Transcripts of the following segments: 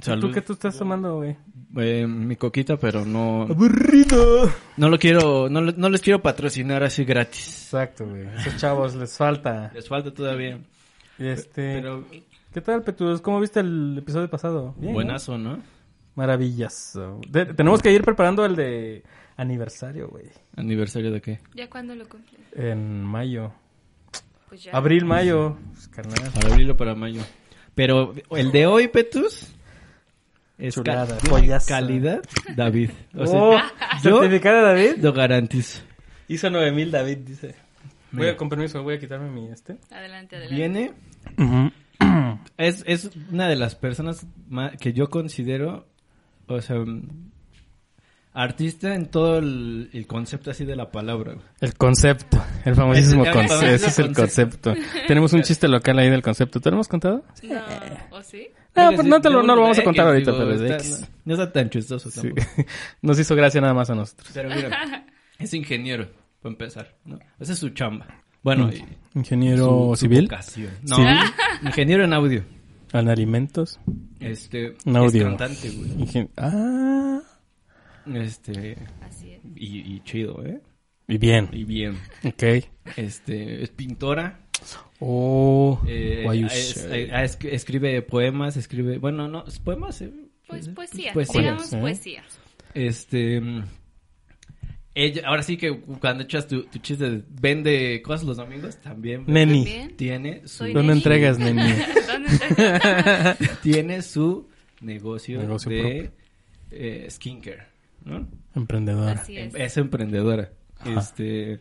Salud. ¿Tú qué tú estás tomando, güey? Eh, mi coquita, pero no... ¡Aburrido! No lo quiero... No, no les quiero patrocinar así gratis. Exacto, güey. Esos chavos les falta. Les falta todavía. Este... Pero ¿Qué tal, Petus? ¿Cómo viste el episodio pasado? Bien, ¿no? buenazo, ¿no? Maravilloso. De- tenemos que ir preparando el de aniversario, güey. ¿Aniversario de qué? ¿Ya cuándo lo cumple? En mayo. Pues ya. Abril, mayo. Pues, carnal. Para abrirlo para mayo. Pero el de hoy, Petus... Es ca- Chulada, joyazo. calidad, David. O sea, Oh, yo ¿Certificado David? lo garantizo. Hizo 9000 David, dice. Voy a, con permiso, voy a quitarme mi este. Adelante, adelante. Viene... Es, es una de las personas que yo considero, o sea, mm, artista en todo el, el concepto así de la palabra. güey. El concepto, el famosísimo concepto. Ese es el concepto. Tenemos un chiste local ahí del concepto. ¿Te lo hemos contado? No, ¿o sí? No, pues sí, no, te lo, no lo vamos a X, contar ahorita, pero es de está- X. No, está tan chistoso Sí. tampoco. Nos hizo gracia nada más a nosotros. Pero mira, es ingeniero, para empezar, ¿no? Esa es su chamba. Bueno, y Ingeniero su- civil. No, ¿Civil? ingeniero en audio. En alimentos, Este, audio. es cantante, güey. ingen- Ah, Este, Así es. y, y chido, ¿eh? y bien, Y bien. ok. Este, es pintora. Oh, Eh, es- eh, es- escribe poemas, escribe, bueno, no, es poemas, eh, Pues poesía, Poesía, digamos ¿eh? poesía. Este, ella, ahora sí que cuando echas tu, tu chiste de vende cosas los domingos, también Neni, También. tiene su, ¿dónde neni. entregas, neni? ¿Dónde tiene su negocio, Negocio de eh, skincare, ¿no? Emprendedora. Así es. Es emprendedora. Ajá. Este,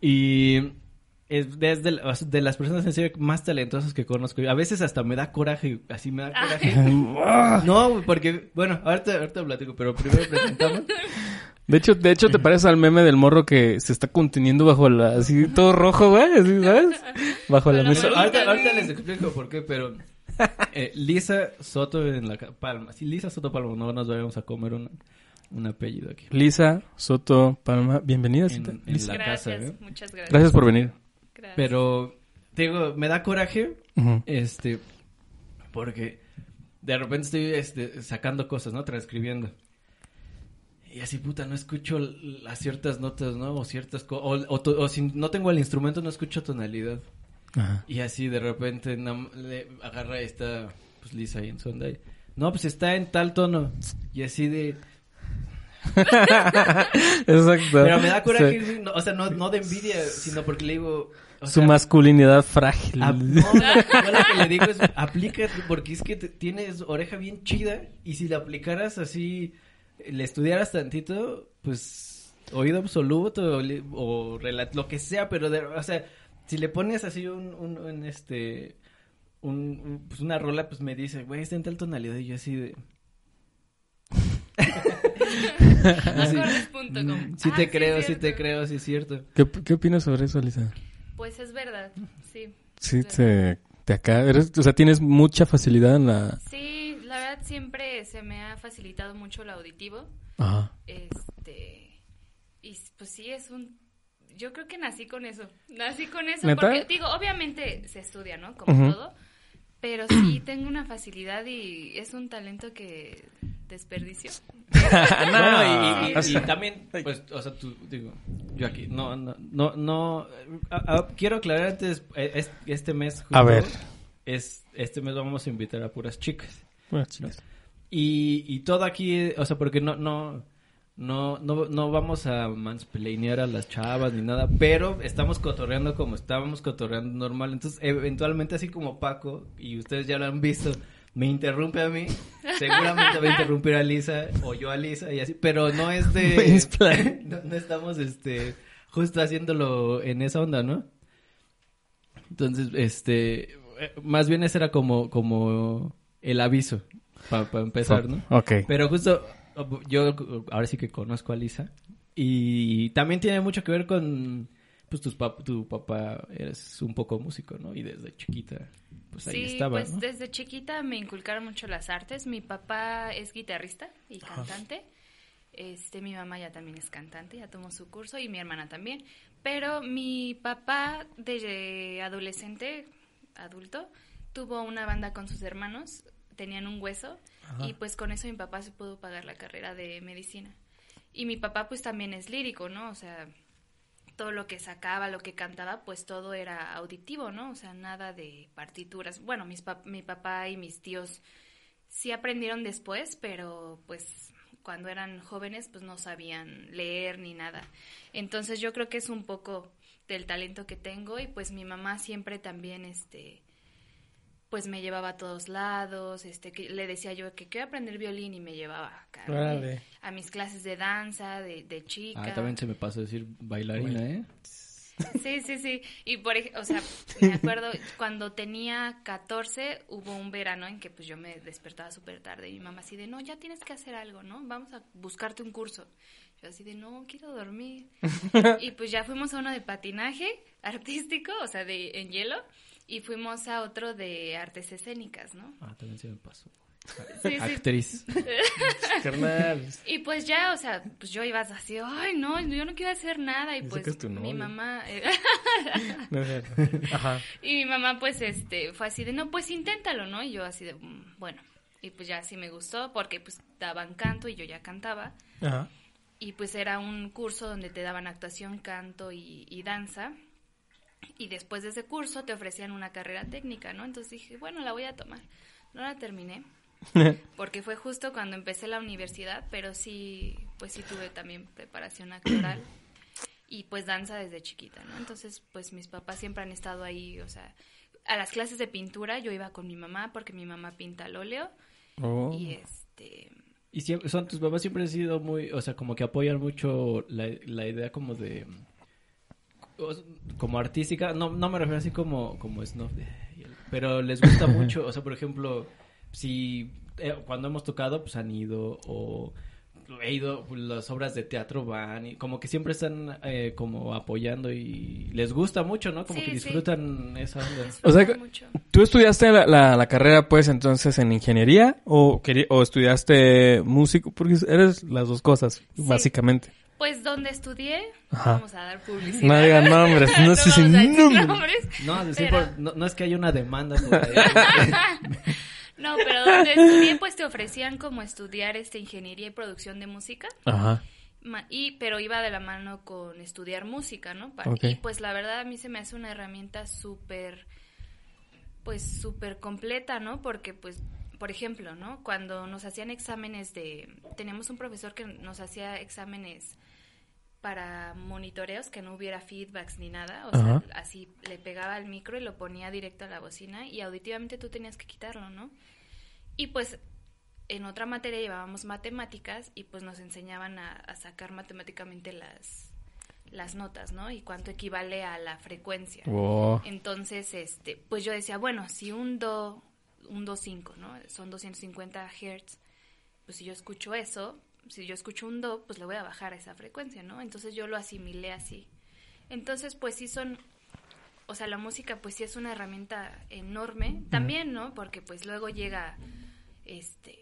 y es desde la- de las personas en serio más talentosas que conozco. A veces hasta me da coraje, así me da coraje. No, porque, bueno, ahorita, ahorita platico, pero primero presentamos. De hecho, de hecho te pareces al meme del morro que se está conteniendo bajo la, así todo rojo, güey, así, ¿sabes? Bajo la mesa. ahorita, ahorita les explico por qué, pero eh, Lisa Soto en la ca- Palma. Sí, Lisa Soto Palma, no nos vayamos a comer un, un apellido aquí. Lisa Soto Palma, bienvenida. En, Cita. en Lisa. la casa, Gracias, ¿eh? muchas gracias. Gracias por venir. Gracias. Pero, te digo, me da coraje. Este, porque de repente estoy este, sacando cosas, ¿no? Transcribiendo. Y así, puta, no escucho las ciertas notas, ¿no? O ciertas cosas. O, o to- o si no tengo el instrumento, no escucho tonalidad. Ajá. Y así, de repente, le agarra esta, pues, Lisa ahí en y, No, pues está en tal tono. Y así de... Exacto. Pero me da coraje, Sí. no, o sea, no, no de envidia, sino porque le digo... o Su sea, masculinidad frágil. Ah, no, no, yo lo que le digo es, aplica, porque es que te- tienes oreja bien chida y si la aplicaras así, le estudiaras tantito, pues, oído absoluto o, lo que sea, pero, de- o sea, si le pones así un, un, un, este, un, un- pues una rola, pues me dice, güey, está en tal tonalidad y yo así de... No Sí. corres punto com. "Mm, Sí Ah, te creo, es sí te creo, sí es cierto. ¿Qué, ¿Qué opinas sobre eso, Lisa? Pues es verdad, sí. Sí, te, te acá, eres, o sea, tienes mucha facilidad en la... Sí, la verdad siempre se me ha facilitado mucho el auditivo. Ajá. Este. Y pues sí, es un. Yo creo que nací con eso. Nací con eso. ¿Neta? Porque, digo, obviamente se estudia, ¿no? Como todo. Pero sí tengo una facilidad y es un talento que desperdicio. Bueno, y, también, pues, o sea, tú, digo, yo aquí, no, no, no, no, a- a- quiero aclarar antes, es- este mes, A ver. es, este mes vamos a invitar a puras chicas, Chicas. y, y todo aquí, o sea, porque no, no, no, no, no vamos a mansplainear a las chavas ni nada, pero estamos cotorreando como estábamos cotorreando normal, entonces, eventualmente, así como Paco, y ustedes ya lo han visto, me interrumpe a mí, seguramente va a interrumpir a Lisa o yo a Lisa y así, pero no es de... No, no estamos, este, justo haciéndolo en esa onda, ¿no? Entonces, este, eh, más bien ese era como, como el aviso para empezar, ¿no? Ok. Pero justo yo ahora sí que conozco a Lisa y también tiene mucho que ver con pues tus pap- tu papá es un poco músico, ¿no? Y desde chiquita pues ahí sí, estaba, pues ¿no? desde chiquita me inculcaron mucho las artes. Mi papá es guitarrista y cantante. Este, mi mamá ya también es cantante, ya tomó su curso y mi hermana también. Pero mi papá desde adolescente, adulto, tuvo una banda con sus hermanos, tenían un hueso y pues con eso mi papá se pudo pagar la carrera de medicina. Y mi papá pues también es lírico, ¿no? O sea, todo lo que sacaba, lo que cantaba, pues todo era auditivo, ¿no? O sea, nada de partituras. Bueno, mis pap- mi papá y mis tíos sí aprendieron después, pero pues cuando eran jóvenes pues no sabían leer ni nada. Entonces yo creo que es un poco del talento que tengo y pues mi mamá siempre también este pues me llevaba a todos lados, este que le decía yo que quiero aprender violín y me llevaba a mis clases de danza, de, de chica. Ah, también se me pasó decir bailarina, ¿eh? Sí, sí, sí. Y por ejemplo, o sea, me acuerdo cuando tenía 14 hubo un verano en que pues yo me despertaba súper tarde y mi mamá así de, no, ya tienes que hacer algo, ¿no? Vamos a buscarte un curso. Yo así de, no, quiero dormir. y pues ya fuimos a uno de patinaje artístico, o sea, de en hielo, y fuimos a otro de artes escénicas, ¿no? Ah, también se me pasó. Sí, sí. Actriz. Carnal. Y pues ya, o sea, pues yo iba así, ay, no, yo no quiero hacer nada. Y Dice pues que es tu mi mamá... eh, No es cierto. Ajá. Y mi mamá, pues, este, fue así de, no, pues inténtalo, ¿no? Y yo así de, "Mm, bueno. Y pues ya sí me gustó porque pues daban canto y yo ya cantaba. Ajá. Y pues era un curso donde te daban actuación, canto y, y danza. Y después de ese curso te ofrecían una carrera técnica, ¿no? Entonces dije, bueno, la voy a tomar. No la terminé porque fue justo cuando empecé la universidad, pero sí, pues sí tuve también preparación actoral y pues danza desde chiquita, ¿no? Entonces, pues mis papás siempre han estado ahí, o sea, a las clases de pintura yo iba con mi mamá porque mi mamá pinta al óleo Oh. y este Y siempre, son tus papás siempre han sido muy, o sea, como que apoyan mucho la, la idea como de, como artística, no, no me refiero así como, como snob, de- pero les gusta mucho, o sea, por ejemplo, si eh, cuando hemos tocado, pues han ido, o he ido, pues, las obras de teatro van, y como que siempre están eh, como apoyando y les gusta mucho, ¿no? Como Sí, que sí. disfrutan esa onda. O sea, mucho. ¿Tú estudiaste la, la, la carrera, pues, entonces en ingeniería o, querí- o estudiaste músico? Porque eres las dos cosas, básicamente. Pues donde estudié, Ajá. vamos a dar publicidad. No digan nombres, no sé si nombres. nombres. No, decir, Pero- por- no, no es que haya una demanda. No, pero donde estudié pues te ofrecían como estudiar este ingeniería y producción de música. Ajá. Ma- Y, pero iba de la mano con estudiar música, ¿no? Y pues la verdad a mí se me hace una herramienta súper, pues súper completa, ¿no? Porque pues, por ejemplo, ¿no? Cuando nos hacían exámenes de, teníamos un profesor que nos hacía exámenes para monitoreos, que no hubiera feedbacks ni nada, o Ajá. sea, así le pegaba al micro y lo ponía directo a la bocina y auditivamente tú tenías que quitarlo, ¿no? Y pues en otra materia llevábamos matemáticas y pues nos enseñaban a, a sacar matemáticamente las, las notas, ¿no? Y cuánto equivale a la frecuencia. Wow. Entonces, este, pues yo decía, bueno, si un do, un do 5, ¿no? Son 250 hertz, pues si yo escucho eso, si yo escucho un do, pues le voy a bajar a esa frecuencia, ¿no? Entonces yo lo asimilé así. Entonces, pues sí son, o sea, la música pues sí es una herramienta enorme, también, ¿no? Porque pues luego llega, este,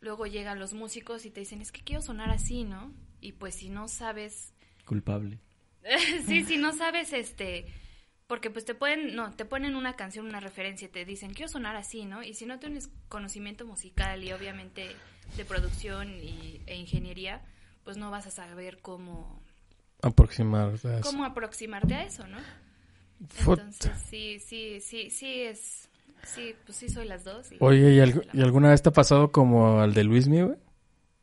luego llegan los músicos y te dicen, es que quiero sonar así, ¿no? Y pues si no sabes Culpable. sí, si no sabes, este, porque pues te pueden, no, te ponen una canción, una referencia y te dicen, quiero sonar así, ¿no? Y si no tienes conocimiento musical y obviamente de producción y, e ingeniería, pues no vas a saber cómo, Aproximar. o sea, cómo aproximarte a eso, ¿no? Fut. Entonces, sí, sí, sí, sí es, sí, pues sí soy las dos. y- Oye, ¿y, algu- y alguna vez te ha pasado como al de Luis güey?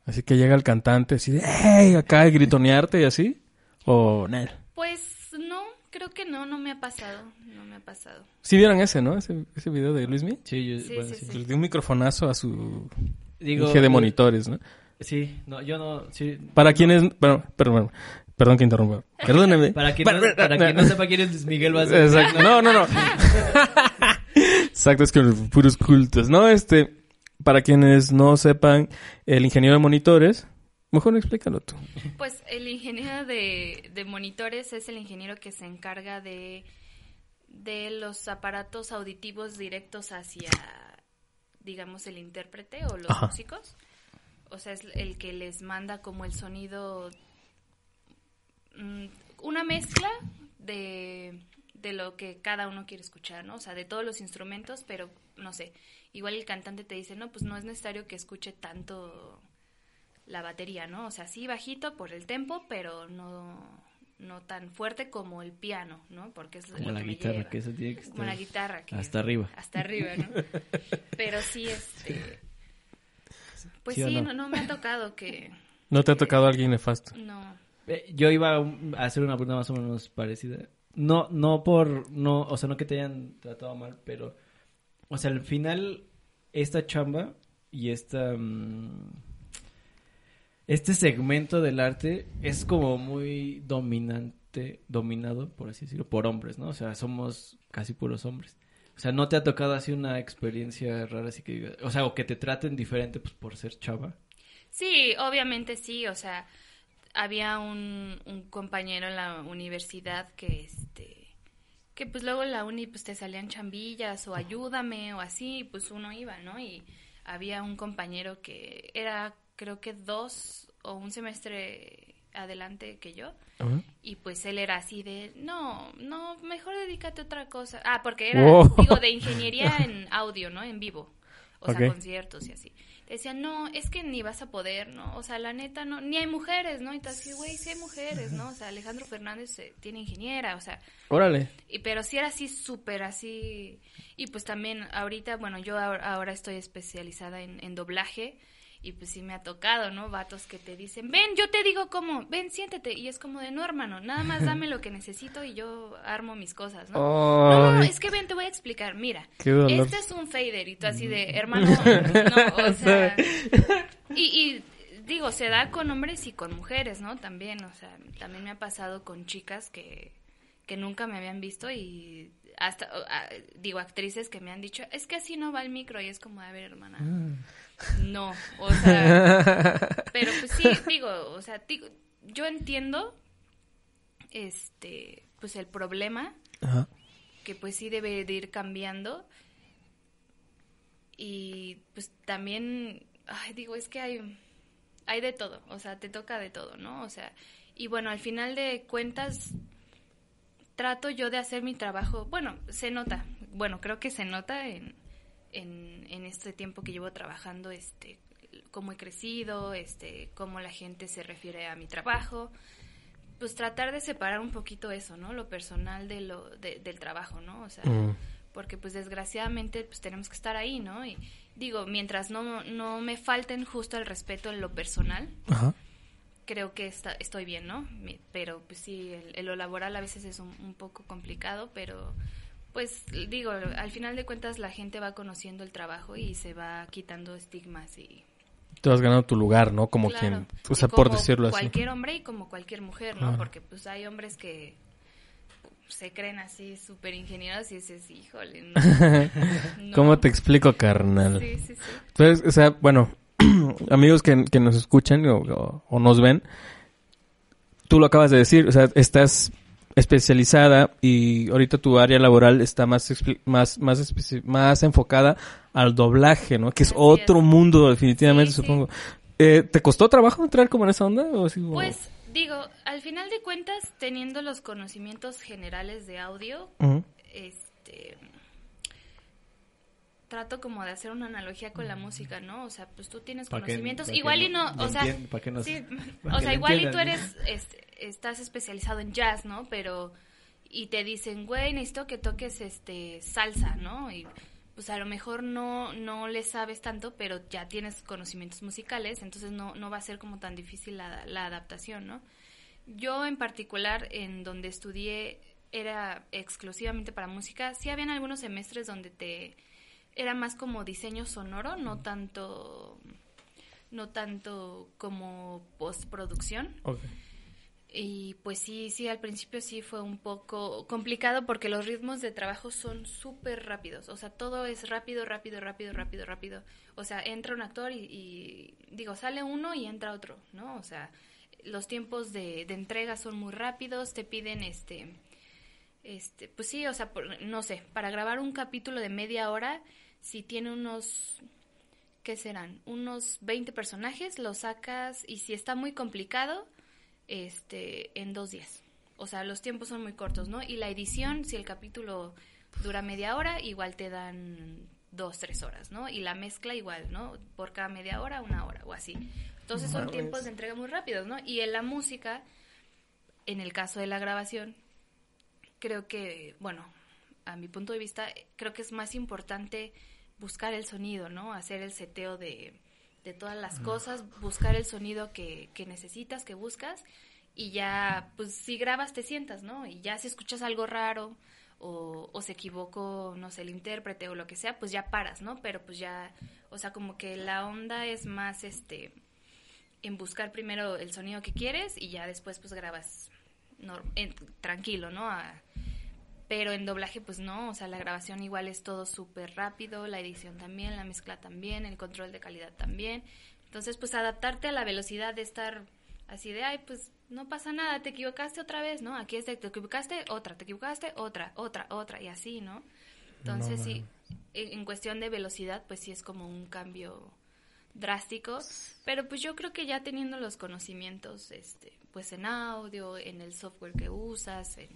Así que llega el cantante así de, ¡hey! Acá a gritonearte y así. O, no. Pues creo que no, no me ha pasado, no me ha pasado. Sí vieron ese, ¿no? Ese, ese video de Luismi. Sí, yo, Sí, bueno, sí, sí. Le dio un microfonazo a su Digo, eje de monitores, ¿no? Sí, no, yo no, sí. Para quienes... Perdón, perdón, perdón que interrumpa. Perdóneme. Para quien, no, para quien no sepa quién es Luis Miguel Vázquez. Exacto. No, no, no. Exacto, es que puros cultos. No, este, para quienes no sepan, el ingeniero de monitores, mejor explícalo tú. Pues el ingeniero de, de monitores es el ingeniero que se encarga de, de los aparatos auditivos directos hacia, digamos, el intérprete o los Ajá. músicos. O sea, es el que les manda como el sonido, mm, una mezcla de, de lo que cada uno quiere escuchar, ¿no? O sea, de todos los instrumentos, pero no sé, igual el cantante te dice, no, pues no es necesario que escuche tanto la batería, ¿no? O sea, sí bajito por el tempo, pero no, no tan fuerte como el piano, ¿no? Porque es Como lo la que me guitarra, lleva. que eso tiene que Como la guitarra. Que hasta arriba. Hasta arriba, ¿no? pero sí, este... Pues ¿Sí no? no? No, me ha tocado que... ¿No te ha tocado alguien nefasto? No. Eh, Yo iba a un- a hacer una pregunta más o menos parecida. No, no por, no, o sea, no que te hayan tratado mal, pero, o sea, al final, esta chamba y esta, mm, este segmento del arte es como muy dominante, dominado, por así decirlo, por hombres, ¿no? O sea, somos casi puros hombres. O sea, ¿no te ha tocado así una experiencia rara así que o sea, o que te traten diferente pues por ser chava? Sí, obviamente sí, o sea, había un, un compañero en la universidad que este que pues luego en la uni pues te salían chambillas o ayúdame o así, pues uno iba, ¿no? Y había un compañero que era creo que dos o un semestre adelante que yo y pues él era así de, no, no, mejor dedícate a otra cosa. Ah, porque era, Wow. digo, de ingeniería en audio, ¿no? En vivo. O sea, conciertos y así. Decían, no, es que ni vas a poder, ¿no? O sea, la neta, no, ni hay mujeres, ¿no? Y te así, güey, sí hay mujeres, ¿no? O sea, Alejandro Fernández eh, tiene ingeniera, o sea, Órale. y, pero sí era así, súper así. Y pues también ahorita, bueno, yo ahora, ahora estoy especializada en, en doblaje. Y pues sí me ha tocado, ¿no? Vatos que te dicen, ven, yo te digo cómo, ven, siéntete. Y es como de, no, hermano, nada más dame lo que necesito y yo armo mis cosas, ¿no? No, no, es que ven, te voy a explicar. Mira, este es un fader y tú así de, hermano, no, o sea. Y, y digo, se da con hombres y con mujeres, ¿no? También, o sea, también me ha pasado con chicas que, que nunca me habían visto y hasta, ah, digo, actrices que me han dicho, es que así no va el micro y es como, a ver, hermana. No, o sea, pero pues sí, digo, o sea, digo, yo entiendo, este, pues el problema Ajá. que pues sí debe de ir cambiando y pues también ay, digo es que hay hay de todo o sea te toca de todo no o sea y bueno al final de cuentas trato yo de hacer mi trabajo bueno se nota bueno creo que se nota en en, en este tiempo que llevo trabajando este cómo he crecido este cómo la gente se refiere a mi trabajo pues tratar de separar un poquito eso, ¿no? Lo personal de lo de- del trabajo, ¿no? O sea, Mm. porque pues desgraciadamente pues tenemos que estar ahí, ¿no? Y digo, mientras no no me falten justo el respeto en lo personal, Ajá. creo que está, estoy bien, ¿no? Pero pues sí, el, el lo laboral a veces es un, un poco complicado, pero pues digo, al final de cuentas la gente va conociendo el trabajo y se va quitando estigmas y Tú has ganado tu lugar, ¿no? Como Claro. quien, o sea, por decirlo así. Cualquier hombre y como cualquier mujer, ¿no? Ajá. Porque pues hay hombres que se creen así súper ingenieros y dices, híjole, no. no. ¿Cómo te explico, carnal? Sí, sí, sí. Entonces, o sea, bueno, amigos que, que nos escuchan o, o- o nos ven, tú lo acabas de decir, o sea, estás especializada y ahorita tu área laboral está más más más más enfocada al doblaje, ¿no? Que es otro mundo definitivamente, Sí, sí. supongo. Eh, ¿Te costó trabajo entrar como en esa onda? O así, Pues digo, al final de cuentas, teniendo los conocimientos generales de audio, este trato como de hacer una analogía con la música, ¿no? O sea, pues tú tienes conocimientos, que igual y no- no, o sea, entien- pa' que nos- sí, o sea, igual y tú eres, es- estás especializado en jazz, ¿no? Pero, y te dicen, güey, necesito que toques, este, salsa, ¿no? Y pues a lo mejor no, no le sabes tanto, pero ya tienes conocimientos musicales, entonces no, no va a ser como tan difícil la, la adaptación, ¿no? Yo en particular, en donde estudié, era exclusivamente para música. Sí habían algunos semestres donde te era más como diseño sonoro, no tanto no tanto como postproducción. Y pues sí, sí, al principio sí fue un poco complicado porque los ritmos de trabajo son súper rápidos. O sea, todo es rápido, rápido, rápido, rápido, rápido. O sea, entra un actor y, y, digo, sale uno y entra otro, ¿no? O sea, los tiempos de, de entrega son muy rápidos, te piden este, este, pues sí, o sea, por- no sé, para grabar un capítulo de media hora, si tiene unos, ¿qué serán? Unos 20 personajes, lo sacas y si está muy complicado, este, en dos días. O sea, los tiempos son muy cortos, ¿no? Y la edición, si el capítulo dura media hora, igual te dan dos, tres horas, ¿no? Y la mezcla igual, ¿no? Por cada media hora, una hora o así. Entonces son tiempos de entrega muy rápidos, ¿no? Y en la música, en el caso de la grabación, creo que, bueno, a mi punto de vista, creo que es más importante buscar el sonido, ¿no? Hacer el seteo de, de todas las cosas, buscar el sonido que, que necesitas, que buscas, y ya, pues si grabas te sientas, ¿no? Y ya si escuchas algo raro o, o se equivocó, no sé, el intérprete o lo que sea, pues ya paras, ¿no? Pero pues ya, o sea, como que la onda es más, este, en buscar primero el sonido que quieres y ya después pues grabas en- tranquilo, ¿no? A- pero en doblaje pues no, o sea, la grabación igual es todo súper rápido, la edición también, la mezcla también, el control de calidad también. Entonces pues adaptarte a la velocidad de estar así de, ay, pues no pasa nada, te equivocaste otra vez, ¿no? Aquí es de, te equivocaste, otra, te equivocaste, otra, otra, otra, y así, ¿no? Entonces No sí, en en cuestión de velocidad pues sí es como un cambio drástico, pero pues yo creo que ya teniendo los conocimientos, este, pues en audio, en el software que usas, en,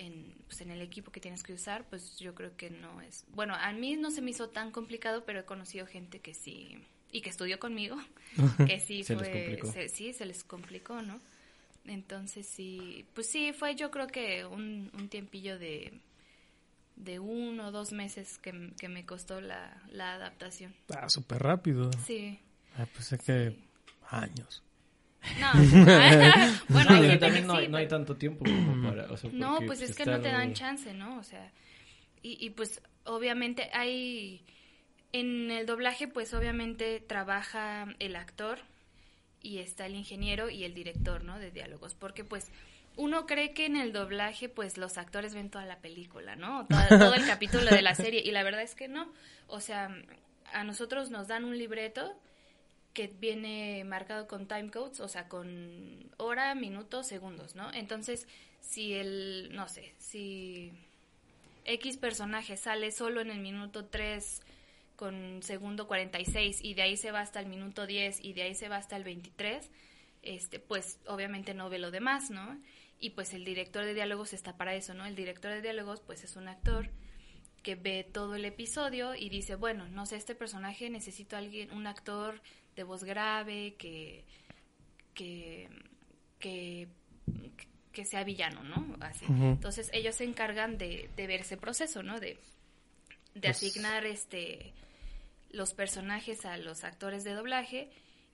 en, pues en el equipo que tienes que usar, pues yo creo que no es, bueno, a mí no se me hizo tan complicado, pero he conocido gente que sí, y que estudió conmigo, que sí Se fue, se- sí, se les complicó, ¿no? Entonces sí, pues sí, fue yo creo que un, un tiempillo de, de uno o dos meses que, que me costó la, la adaptación. Ah, súper rápido. Sí. Ah, pues es que años. No, bueno, hay Pero gente también que no, sí, hay, no hay tanto tiempo como para... o sea, No, pues es que no te dan chance, ¿no? O sea, y, y pues obviamente hay, en el doblaje pues obviamente trabaja el actor y está el ingeniero y el director, ¿no? De diálogos, porque pues uno cree que en el doblaje pues los actores ven toda la película, ¿no? Todo, todo el capítulo de la serie y la verdad es que no. O sea, a nosotros nos dan un libreto que viene marcado con time codes, o sea, con hora, minutos, segundos, ¿no? Entonces, si el, no sé, si X personaje sale solo en el minuto 3 con segundo 46 y de ahí se va hasta el minuto 10 y de ahí se va hasta el 23, este, pues obviamente no ve lo demás, ¿no? Y pues el director de diálogos está para eso, ¿no? El director de diálogos pues es un actor que ve todo el episodio y dice, bueno, no sé, este personaje necesito a alguien, un actor de voz grave que que que, que sea villano, ¿no? Así. Entonces ellos se encargan de, de ver ese proceso, ¿no? De, de Pues- asignar este los personajes a los actores de doblaje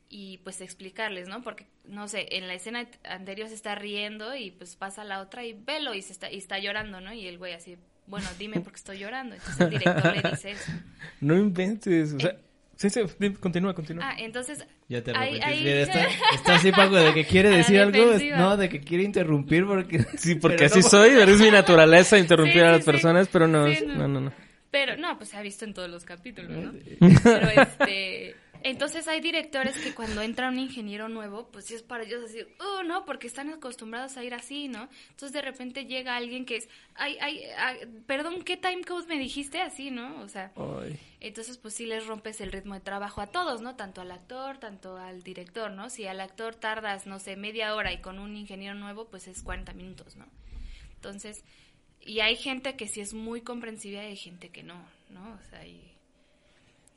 y pues explicarles, ¿no? Porque, no sé, en la escena anterior se está riendo y pues pasa la otra y velo y, se está, y está llorando, ¿no? Y el güey así, bueno, dime por qué estoy llorando. Entonces el director le dice eso. No inventes. O sea, sí, sí, continúa, continúa. Ah, entonces... Ya te ahí- arrepentiste. ahí- Mira, está, está así, Paco, de que quiere decir algo. No, de que quiere interrumpir porque... sí, porque pero así no- soy, pero es mi naturaleza interrumpir Sí, a las sí. personas, pero no, Sí, es- no. no, no, no. Pero no, pues se ha visto en todos los capítulos, ¿no? Pero este, entonces hay directores que cuando entra un ingeniero nuevo, pues sí es para ellos así, oh, no, porque están acostumbrados a ir así, ¿no? Entonces de repente llega alguien que es, ay, ay, ay, perdón, ¿qué time code me dijiste así, no? O sea, Ay. entonces pues sí les rompes el ritmo de trabajo a todos, ¿no? Tanto al actor, tanto al director, ¿no? Si al actor tardas, no sé, media hora y con un ingeniero nuevo, pues es 40 minutos, ¿no? Entonces, y hay gente que sí es muy comprensiva y hay gente que no, ¿no? O sea, y,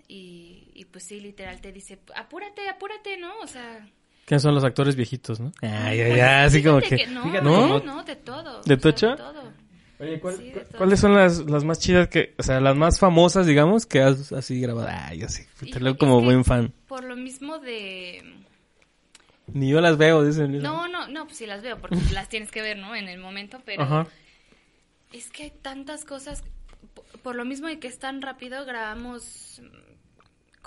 y, y pues sí, literal te dice, apúrate, apúrate, ¿no? O sea... ¿Quiénes son los actores viejitos, no? Ay, ay, pues, ay, así como fíjate que... no, no, no, de todo. ¿De sea, tocho? todo. Oye, ¿cuál- Sí, de. ¿cuáles son las, las más chidas que, o sea, las más famosas, digamos, que has así grabado? Ay, así, te leo como que buen fan. Por lo mismo de... Ni yo las veo, dicen. No, no, no, pues sí las veo, porque las tienes que ver, ¿no? En el momento, pero... Ajá. Es que hay tantas cosas, po- por lo mismo de que es tan rápido, grabamos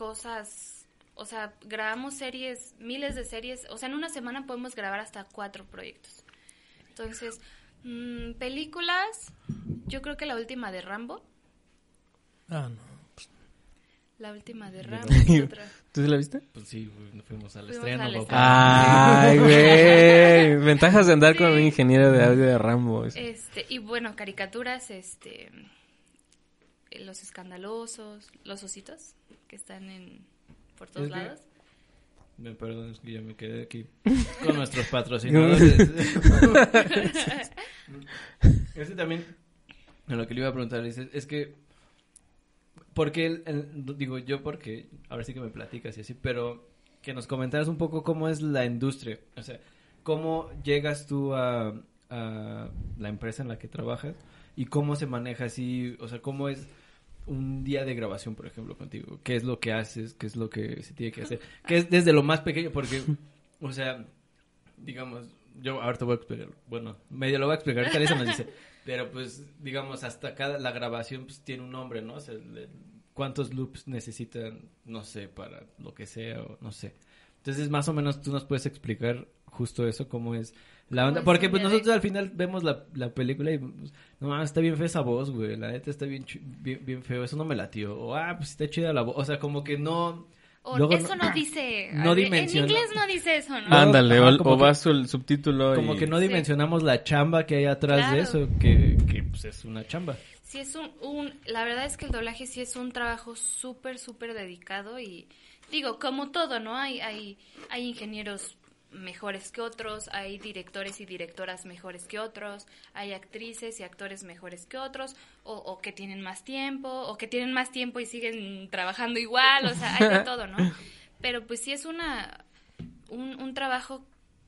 cosas, o sea, grabamos series, miles de series, o sea, en una semana podemos grabar hasta cuatro proyectos. Entonces, mm, películas, yo creo que la última de Rambo, Ah, no. la última de Rambo. ¿Tú sí la viste? Pues sí, fuimos al Fuimos estreno. al. Ay, güey. Ventajas de andar con un ingeniero de audio de Rambo. Este, y bueno, caricaturas, este, los escandalosos, los ositos, que están en, por todos Es que- lados. Me perdón, es que ya me quedé aquí con nuestros patrocinadores. Ese también, en lo que le iba a preguntar, es, es que, porque, el- el- digo yo porque, ahora sí que me platicas y así, pero que nos comentaras un poco cómo es la industria, o sea, cómo llegas tú a, a la empresa en la que trabajas y cómo se maneja así, o sea, cómo es un día de grabación, por ejemplo, contigo, qué es lo que haces, qué es lo que se tiene que hacer, que es desde lo más pequeño, porque, o sea, digamos, yo ahorita voy a explicar, bueno, medio lo voy a explicar, ahorita Teresa nos dice, pero pues, digamos, hasta cada, la grabación pues tiene un nombre, ¿no? O sea, cuántos loops necesitan, no sé, para lo que sea, o no sé. Entonces, más o menos tú nos puedes explicar justo eso, cómo es la ¿Cómo onda, es porque pues nosotros al final vemos la, la película y, pues, no, mames, está bien fea esa voz, güey, la neta está bien, bien, bien feo, eso no me latió, o, ah, pues está chida la voz, o sea, como que no... O luego eso no, dice. no a ver, dimenciona. En inglés no dice eso, ¿no? Ándale, o, o que- vas el subtítulo Como y- que no Sí. dimensionamos la chamba que hay atrás de eso, que, que pues es una chamba. Sí, es un, un- La verdad es que el doblaje sí es un trabajo súper, súper dedicado y. Digo, como todo, ¿no? Hay, hay, hay ingenieros mejores que otros, hay directores y directoras mejores que otros, hay actrices y actores mejores que otros, o, o que tienen más tiempo, o que tienen más tiempo y siguen trabajando igual, o sea, hay de todo, ¿no? Pero pues sí es una un, un trabajo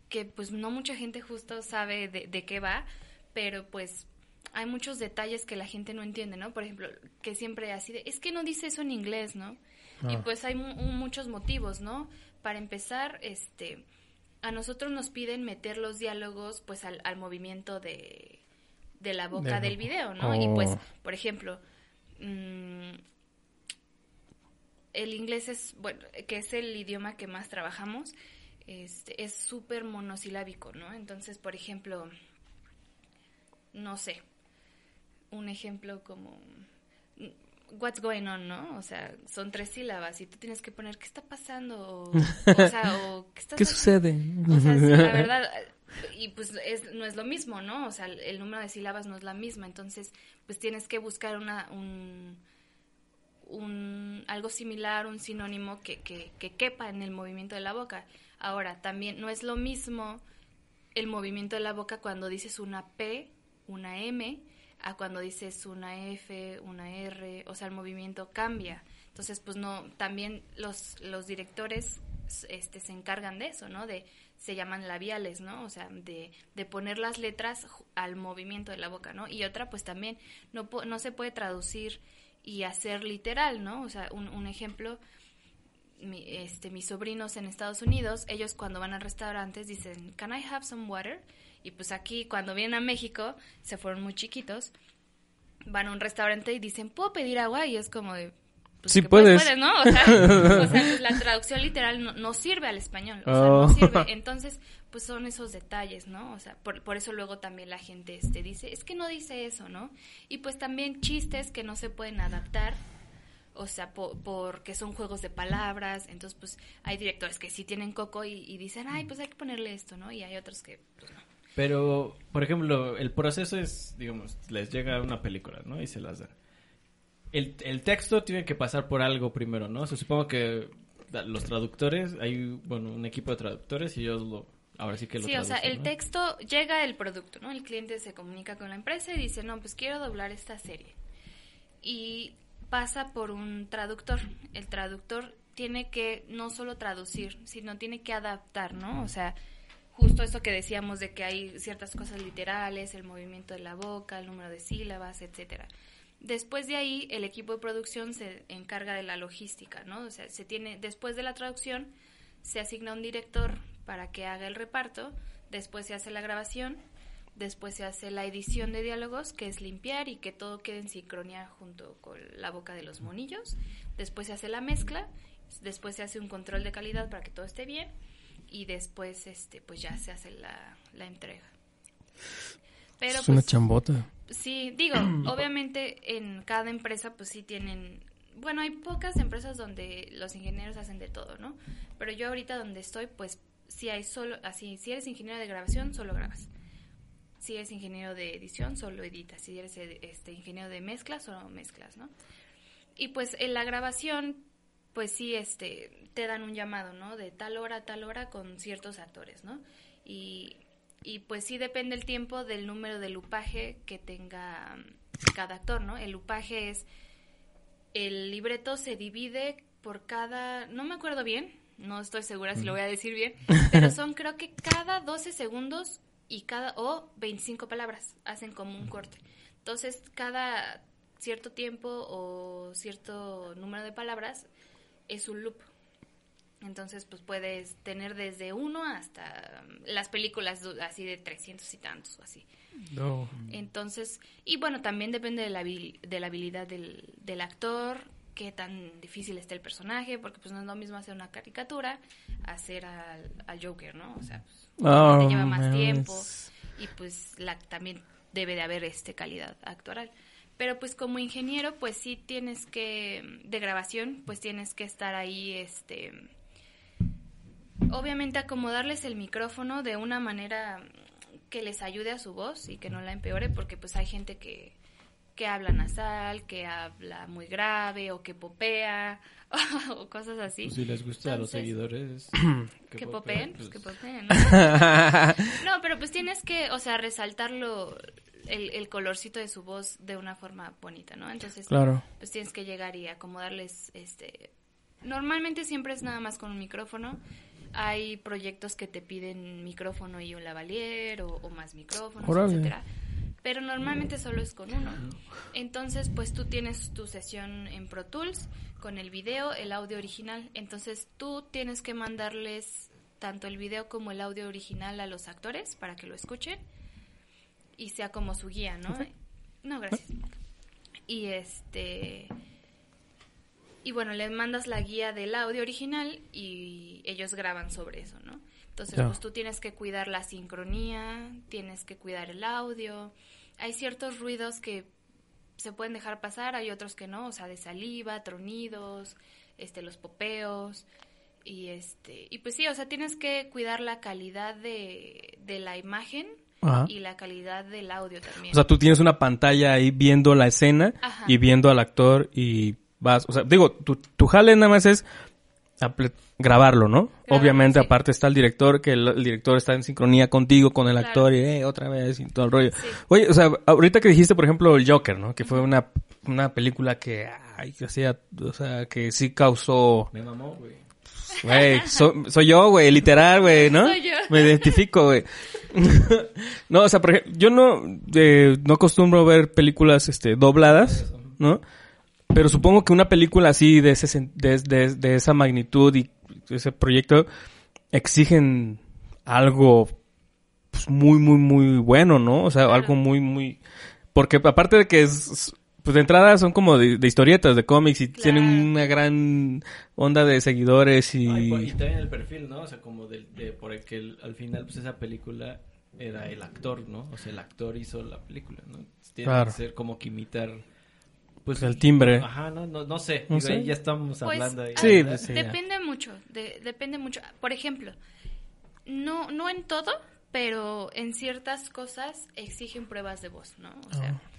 que pues no mucha gente justo sabe de, de qué va, pero pues hay muchos detalles que la gente no entiende, ¿no? Por ejemplo, que siempre así de, es que no dice eso en inglés, ¿no? Y Ah. pues hay mu- muchos motivos, ¿no? Para empezar, este, a nosotros nos piden meter los diálogos pues al, al movimiento de, de la boca De- del video, ¿no? Y pues, Oh. por ejemplo, mm, el inglés es, bueno, que es el idioma que más trabajamos, este, es súper monosilábico, ¿no? Entonces, por ejemplo, no sé, un ejemplo como what's going on, ¿no? O sea, son tres sílabas y tú tienes que poner qué está pasando o, o sea, o qué estás ¿Qué haciendo? sucede? O sea, sí, la verdad, y pues es, no es lo mismo, ¿no? O sea, el, el número de sílabas no es la misma, entonces pues tienes que buscar una, un, un, algo similar, un sinónimo que, que, que quepa en el movimiento de la boca. Ahora, también no es lo mismo el movimiento de la boca cuando dices una P, una M, a cuando dices una F, una R, o sea, el movimiento cambia. Entonces, pues no, también los, los directores este, se encargan de eso, ¿no? De, se llaman labiales, ¿no? O sea, de, de poner las letras al movimiento de la boca, ¿no? Y otra, pues también, no, no se puede traducir y hacer literal, ¿no? O sea, un, un ejemplo, mi- este, mis sobrinos en Estados Unidos, ellos cuando van a restaurantes dicen, ¿Can I have some water? Y pues aquí, cuando vienen a México, se fueron muy chiquitos, van a un restaurante y dicen, ¿puedo pedir agua? Y es como de... Pues Sí puedes, puedes. ¿no? O sea, o sea, pues la traducción literal no, no sirve al español, o sea, Oh. no sirve. Entonces, pues son esos detalles, ¿no? O sea, por, por eso luego también la gente este, dice, es que no dice eso, ¿no? Y pues también chistes que no se pueden adaptar, o sea, po- porque son juegos de palabras, entonces pues hay directores que sí tienen coco y, y dicen, ay, pues hay que ponerle esto, ¿no? Y hay otros que, pues no. Pero, por ejemplo, el proceso es, digamos, les llega una película, ¿no? Y se las dan. El, el texto tiene que pasar por algo primero, ¿no? O sea, supongo que los traductores, hay, bueno, un equipo de traductores y ellos lo, ahora sí que lo Sí, o sea, el ¿no? texto llega el producto, ¿no? El cliente se comunica con la empresa y dice, no, pues quiero doblar esta serie. Y pasa por un traductor. El traductor tiene que no solo traducir, sino tiene que adaptar, ¿no? O sea, justo eso que decíamos de que hay ciertas cosas literales, el movimiento de la boca, el número de sílabas, etcétera. Después de ahí, el equipo de producción se encarga de la logística, ¿no? O sea, se tiene, después de la traducción, se asigna un director para que haga el reparto, después se hace la grabación, Después se hace la edición de diálogos, que es limpiar y que todo quede en sincronía junto con la boca de los monillos. Después se hace la mezcla, después se hace un control de calidad para que todo esté bien y después este pues ya se hace la, la entrega. Pero es una pues, chambota. Sí, digo, obviamente en cada empresa pues sí tienen, bueno, hay pocas empresas donde los ingenieros hacen de todo, ¿no? Pero yo ahorita donde estoy pues si hay solo, así, si eres ingeniero de grabación, solo grabas. Si eres ingeniero de edición, solo editas. Si eres este ingeniero de mezclas, solo mezclas, ¿no? Y pues en la grabación, pues sí, este, te dan un llamado, ¿no? De tal hora a tal hora con ciertos actores, ¿no? Y, y pues sí depende el tiempo del número de lupaje que tenga cada actor, ¿no? El lupaje es, el libreto se divide por cada, no me acuerdo bien, no estoy segura si lo voy a decir bien, pero son creo que cada 12 segundos y cada, o 25 palabras, hacen como un corte. Entonces, cada cierto tiempo o cierto número de palabras es un loop. Entonces, pues puedes tener desde uno hasta las películas así de 300 y tantos, así. No. Entonces, y bueno, también depende de la, de la habilidad del, del actor, qué tan difícil está el personaje, porque pues no es lo mismo hacer una caricatura, hacer al, al Joker, ¿no? O sea, pues, Oh, te lleva más man, tiempo y pues la, también debe de haber este calidad actoral. Pero pues como ingeniero, pues sí tienes que, de grabación, pues tienes que estar ahí, este, obviamente acomodarles el micrófono de una manera que les ayude a su voz y que no la empeore, porque pues hay gente que, que habla nasal, que habla muy grave o que popea o cosas así. Pues si les gusta a los seguidores. Que popeen, popeen, pues que pues, popeen. ¿no? No, pero pues tienes que, o sea, resaltarlo, el, el colorcito de su voz de una forma bonita, ¿no? Entonces, Claro. pues tienes que llegar y acomodarles, este... Normalmente siempre es nada más con un micrófono. Hay proyectos que te piden micrófono y un lavalier o, o más micrófonos, Órale. etcétera. Pero normalmente solo es con uno. Entonces, pues tú tienes tu sesión en Pro Tools con el video, el audio original. Entonces, tú tienes que mandarles tanto el video como el audio original a los actores para que lo escuchen y sea como su guía, ¿no? No, gracias. Y este y bueno, les mandas la guía del audio original y ellos graban sobre eso, ¿no? Entonces, pues tú tienes que cuidar la sincronía, tienes que cuidar el audio. Hay ciertos ruidos que se pueden dejar pasar, hay otros que no, o sea, de saliva, tronidos, este los popeos y este y pues sí, o sea, tienes que cuidar la calidad de, de la imagen Ajá. y la calidad del audio también. O sea, tú tienes una pantalla ahí viendo la escena Ajá. y viendo al actor y vas, o sea, digo, tu, tu jale nada más es grabarlo, ¿no? Obviamente, sí. aparte está el director, que el, el director está en sincronía contigo con el Claro. actor y eh, otra vez y todo el rollo. Sí. Oye, o sea, ahorita que dijiste, por ejemplo, el Joker, ¿no? Que fue una, una película que, ay, que hacía, o sea, que sí causó Me mamó, güey. Güey, so- soy yo, güey, literal, güey, ¿no? Soy yo. Me identifico, güey. no, o sea, por ejemplo, yo no, eh, no acostumbro ver películas, este, dobladas, ¿no? Pero supongo que una película así de ese, de, de- de esa magnitud y ese proyecto exigen algo pues, muy, muy, muy bueno, ¿no? O sea, Claro. algo muy, muy... Porque aparte de que es... Pues de entrada son como de, de historietas, de cómics y tienen Claro. una gran onda de seguidores y... Ah, y, también el perfil, ¿no? O sea, como de, de por el que el- al final, pues esa película era el actor, ¿no? O sea, el actor hizo la película, ¿no? Tiene Claro. que ser como que imitar, pues... El timbre. Ajá, no, no, no sé. No Digo, sé. ahí ya estamos Pues, hablando ahí. Sí, ah, pues, sí, ya. depende mucho, de- depende mucho. Por ejemplo, no, no en todo, pero en ciertas cosas exigen pruebas de voz, ¿no? O sea, Ah.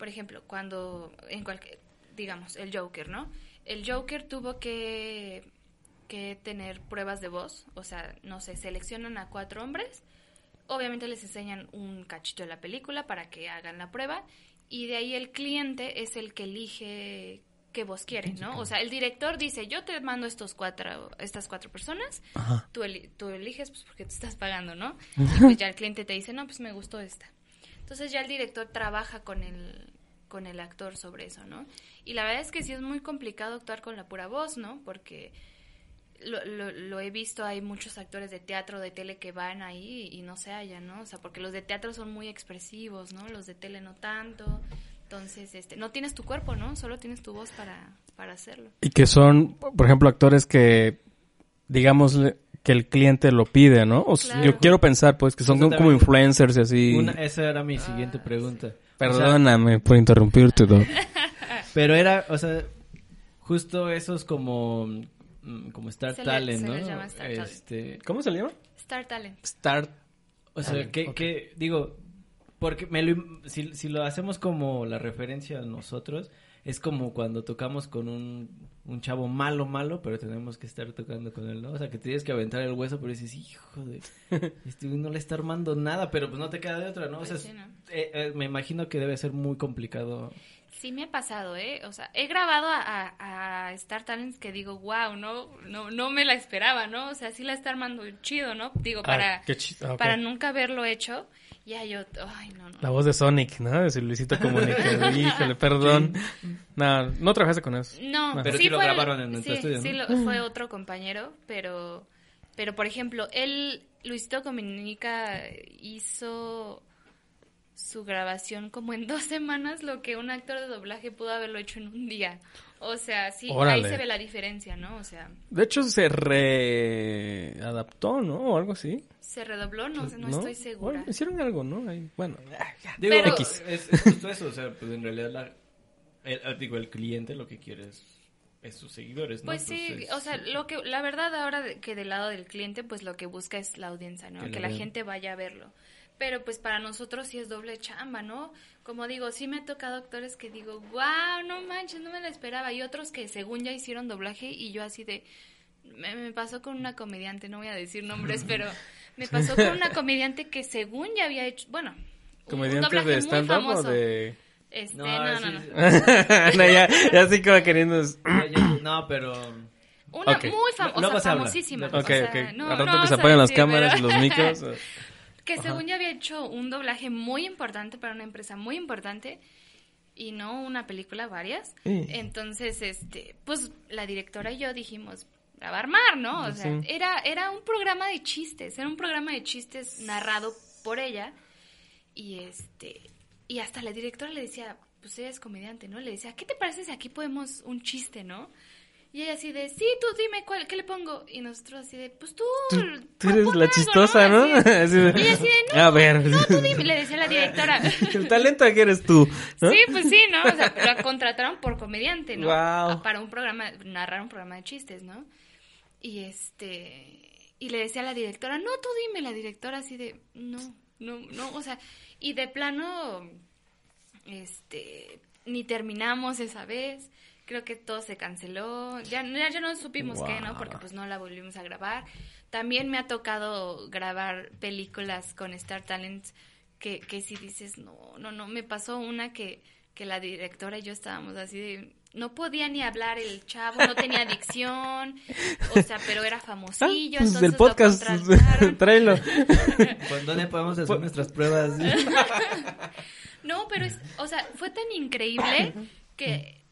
Por ejemplo, cuando en cualquier, digamos, el Joker, ¿no? El Joker tuvo que, que tener pruebas de voz, o sea, no sé, seleccionan a cuatro hombres, obviamente les enseñan un cachito de la película para que hagan la prueba y de ahí el cliente es el que elige qué voz quiere, ¿no? O sea, el director dice, yo te mando estos cuatro, estas cuatro personas, Ajá. tú, eli- tú eliges pues porque te estás pagando, ¿no? Y pues ya el cliente te dice, no, pues me gustó esta. Entonces ya el director trabaja con el, con el actor sobre eso, ¿no? Y la verdad es que sí es muy complicado actuar con la pura voz, ¿no? Porque lo, lo, lo he visto, hay muchos actores de teatro, de tele que van ahí y no se hallan, ¿no? O sea, porque los de teatro son muy expresivos, ¿no? Los de tele no tanto. Entonces, este, no tienes tu cuerpo, ¿no? Solo tienes tu voz para, para hacerlo. Y que son, por ejemplo, actores que, digamos, que el cliente lo pide, ¿no? O sea, Claro. Yo quiero pensar, pues, que son como, influencers y así. Una- esa era mi siguiente Ah, pregunta. O sea, Perdóname por interrumpirte, Doc. pero era, o sea, justo esos como, mm, como Star Se le- Talent, se ¿no? les llama Star Talent. este, ¿Cómo se le llama? Star Talent. Start. O sea, Talent, que, que, digo, porque me lo, im- si, si lo hacemos como la referencia a nosotros, es como cuando tocamos con un, un chavo malo, malo, pero tenemos que estar tocando con él, ¿no? O sea, que tienes que aventar el hueso, pero dices, hijo de, este no le está armando nada, pero pues no te queda de otra, ¿no? O sea, Pues sí, ¿no? eh, eh, me imagino que debe ser muy complicado. Sí me ha pasado, ¿eh? O sea, he grabado a, a- a Star Talents que digo, wow, no, no, no me la esperaba, ¿no? O sea, sí la está armando chido, ¿no? Digo, para, Ah, qué chi- ah, para nunca haberlo hecho. Ya yo, ay, no, no. La voz de Sonic, ¿no? De Luisito Comunica. Híjole, perdón. No, no trabajaste con eso. No, No. Pero sí lo fue- grabaron en nuestro sí, estudio, ¿no? Sí, lo- fue otro compañero, pero, pero por ejemplo, él, Luisito Comunica, hizo su grabación como en dos semanas, lo que un actor de doblaje pudo haberlo hecho en un día. O sea, sí, Órale. ahí se ve la diferencia, ¿no? O sea, De hecho, se readaptó, ¿no? O algo así. Se redobló, no, sé, no, estoy segura. Bueno, hicieron algo, ¿no? Ahí, bueno. Digo, Pero- es, es justo eso, o sea, pues en realidad la, el, ah, digo, el cliente lo que quiere es, es sus seguidores, ¿no? Pues sí, o sea, lo que la verdad ahora que del lado del cliente pues lo que busca es la audiencia, ¿no? Que Que, lo la vean. gente vaya a verlo. Pero pues para nosotros sí es doble chamba, ¿no? Como digo, sí me ha tocado actores que digo, wow, no manches, no me la esperaba. Y otros que según ya hicieron doblaje y yo así de... Me, me pasó con una comediante, no voy a decir nombres, pero me pasó con una comediante que según ya había hecho, bueno, ¿Comediantes de muy stand-up o famoso. de...? Este, No, no, no, sí, no. sí. no, ya, ya así como queriendo... No, pero Una muy famosa, famosísima. Ok, o sea, ok. no, Al rato no que se a apagan las cámaras y los micros. que según yo había hecho un doblaje muy importante para una empresa muy importante y no una película, varias. Entonces, este, pues la directora y yo dijimos, la va a armar, ¿no? O sea, Sí. era, era un programa de chistes, era un programa de chistes narrado por ella y este, y hasta la directora le decía, pues ella es comediante, ¿no? Le decía, ¿qué te parece si aquí podemos un chiste, ¿no? Y ella así de, sí, tú dime, ¿cuál, ¿qué le pongo? Y nosotros así de, pues tú... Tú, pon- tú eres la algo, chistosa, ¿no? De- Así de- y ella así de, no, a ver. no, tú dime, le decía la directora. El talento aquí eres tú, ¿no? Sí, pues sí, ¿no? O sea, la contrataron por comediante, ¿no? Guau. Para un programa, narrar un programa de chistes, ¿no? Y este, y le decía a la directora, no, tú dime, la directora así de, no, no, no, o sea, y de plano, este, ni terminamos esa vez, creo que todo se canceló, ya, ya, ya no supimos qué, ¿no? Porque pues no la volvimos a grabar. También me ha tocado grabar películas con Star Talents que, que si dices, no, no, no, me pasó una que, que la directora y yo estábamos así de, no podía ni hablar el chavo, no tenía dicción, o sea, pero era Ah, famosillo, pues entonces podcast, tráelo. ¿Pues dónde podemos hacer nuestras pruebas? No, pero es, o sea, fue tan increíble que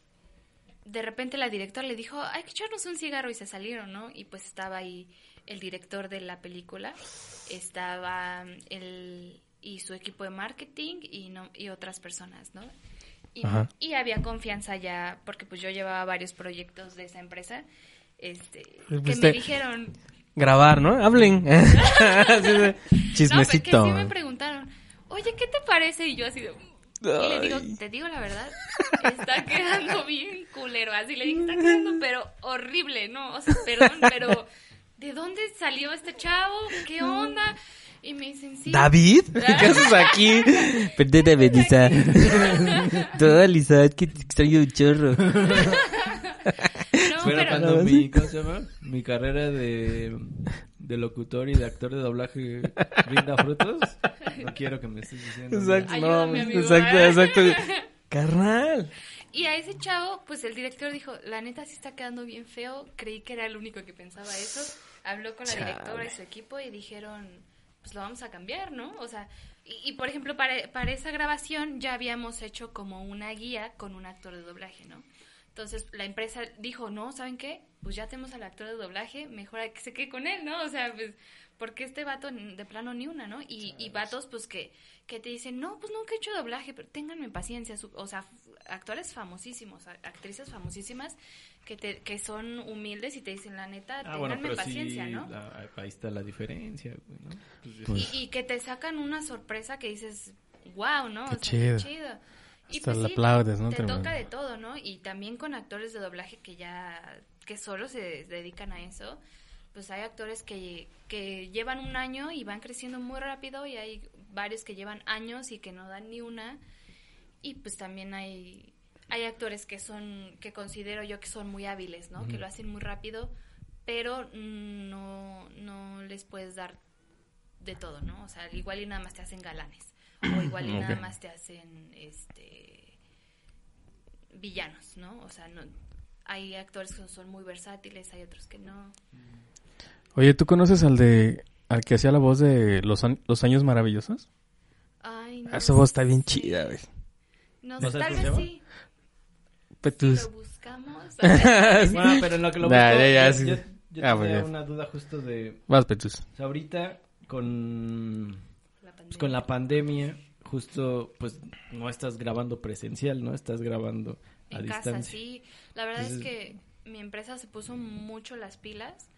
de repente la directora le dijo, hay que echarnos un cigarro y se salieron, ¿no? Y pues estaba ahí el director de la película, estaba el y su equipo de marketing y no y otras personas, ¿no? Y, y había confianza ya porque pues yo llevaba varios proyectos de esa empresa, este, que Pues me te- dijeron, Grabar, ¿no? Hablen. De no, pues, chismecito. que sí me preguntaron, oye, ¿qué te parece? Y yo así de, y le digo, te digo la verdad, está quedando bien culero. Así le dije, está quedando, pero horrible, ¿no? O sea, perdón, pero ¿de dónde salió este chavo? ¿Qué onda? Y me dicen, sí. ¿David? ¿Qué haces aquí? Perdóname, Lisa. Toda Lisa, que te extraño un chorro. No, Pero cuando mi. ¿cómo se llama? Mi carrera de, de locutor y de actor de doblaje brinda frutos, no quiero que me estés diciendo. Exacto, no, Ayúdame, amigo, exacto, ¿eh? exacto. Carnal. Y a ese chavo, pues el director dijo, la neta sí está quedando bien feo. Creí que era el único que pensaba eso. Habló con la Chale. directora y su equipo y dijeron, pues lo vamos a cambiar, ¿no? O sea, y, y, por ejemplo, para, para esa grabación ya habíamos hecho como una guía con un actor de doblaje, ¿no? Entonces la empresa dijo, no, ¿saben qué? Pues ya tenemos al actor de doblaje, mejor que se quede con él, ¿no? O sea, pues, porque este vato de plano ni una, ¿no? Y, y vatos, pues, que, que te dicen, no, pues nunca he hecho doblaje, pero ténganme paciencia. Su- o sea, actores famosísimos, actrices famosísimas, que, te, que son humildes y te dicen, la neta, Ah, bueno, paciencia, sí, ¿no? la- ahí está la diferencia, güey, ¿no? Pues, Y, y que te sacan una sorpresa que dices, wow, ¿no? Qué o sea, chido. qué chido. Y Hasta pues le sí, aplaudes, ¿no? Te Tremendo. toca de todo, ¿no? Y también con actores de doblaje que ya, que solo se dedican a eso, pues hay actores que, que llevan un año y van creciendo muy rápido y hay varios que llevan años y que no dan ni una. Y pues también hay, hay actores que son, que considero yo que son muy hábiles, ¿no? Que lo hacen muy rápido, pero no, no les puedes dar de todo, ¿no? O sea, igual y nada más te hacen galanes. O igual y nada más te hacen, este, villanos, ¿no? O sea, no, hay actores que son muy versátiles, hay otros que no. Oye, ¿tú conoces al de... al que hacía la voz de Los, An- Los Años Maravillosos? Ay, no Ah, Esa voz está bien chida, güey. No, ¿No tal vez sí. Petus. lo buscamos. Bueno, pero en lo que lo Nah, busco, ya, ya, yo, sí. yo- yo Ah, tenía ya. una duda justo de... Vas, Petus. O sea, ahorita con... La Pues con pandemia. la pandemia, justo, pues, no estás grabando presencial, ¿no? Estás grabando a en distancia. casa, sí. La verdad es Entonces- que mi empresa se puso mucho las pilas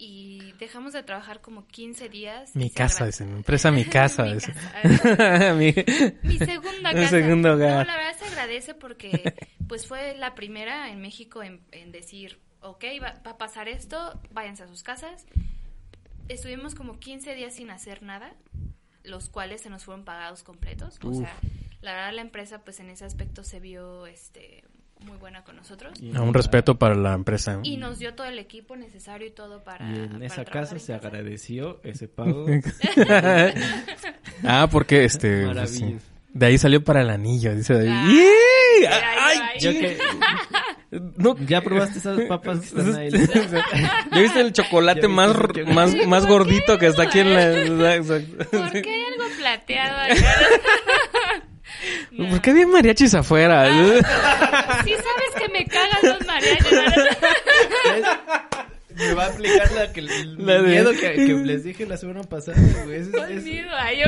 y dejamos de trabajar como 15 días. Mi casa, dice. Mi empresa, mi casa, Mi casa. Mi- Mi segunda Mi casa. segundo hogar. No, la verdad se agradece porque pues fue la primera en México en, en decir, ok, va, va a pasar esto, váyanse a sus casas. Estuvimos como 15 días sin hacer nada, los cuales se nos fueron pagados completos. O sea, la verdad la empresa pues en ese aspecto se vio este muy buena con nosotros. Y Un respeto para la empresa. Y nos dio todo el equipo necesario y todo para... Y en para esa casa en se casa. agradeció ese pago. ah, porque este... pues. De ahí salió para el anillo, dice David. Ay. Yo que- No, ¿Ya probaste esas papas que están ahí? ¿Ya viste el chocolate ¿Ya viste más, más, más gordito que está aquí en la... ¿Por qué hay algo plateado acá? No. ¿Por qué había mariachis afuera? Sí sabes que me cagan los mariachis. Me va a aplicar la que, el La de- miedo que, que les dije la semana pasada, güey. ¿Cuál ese- miedo? Ay, yo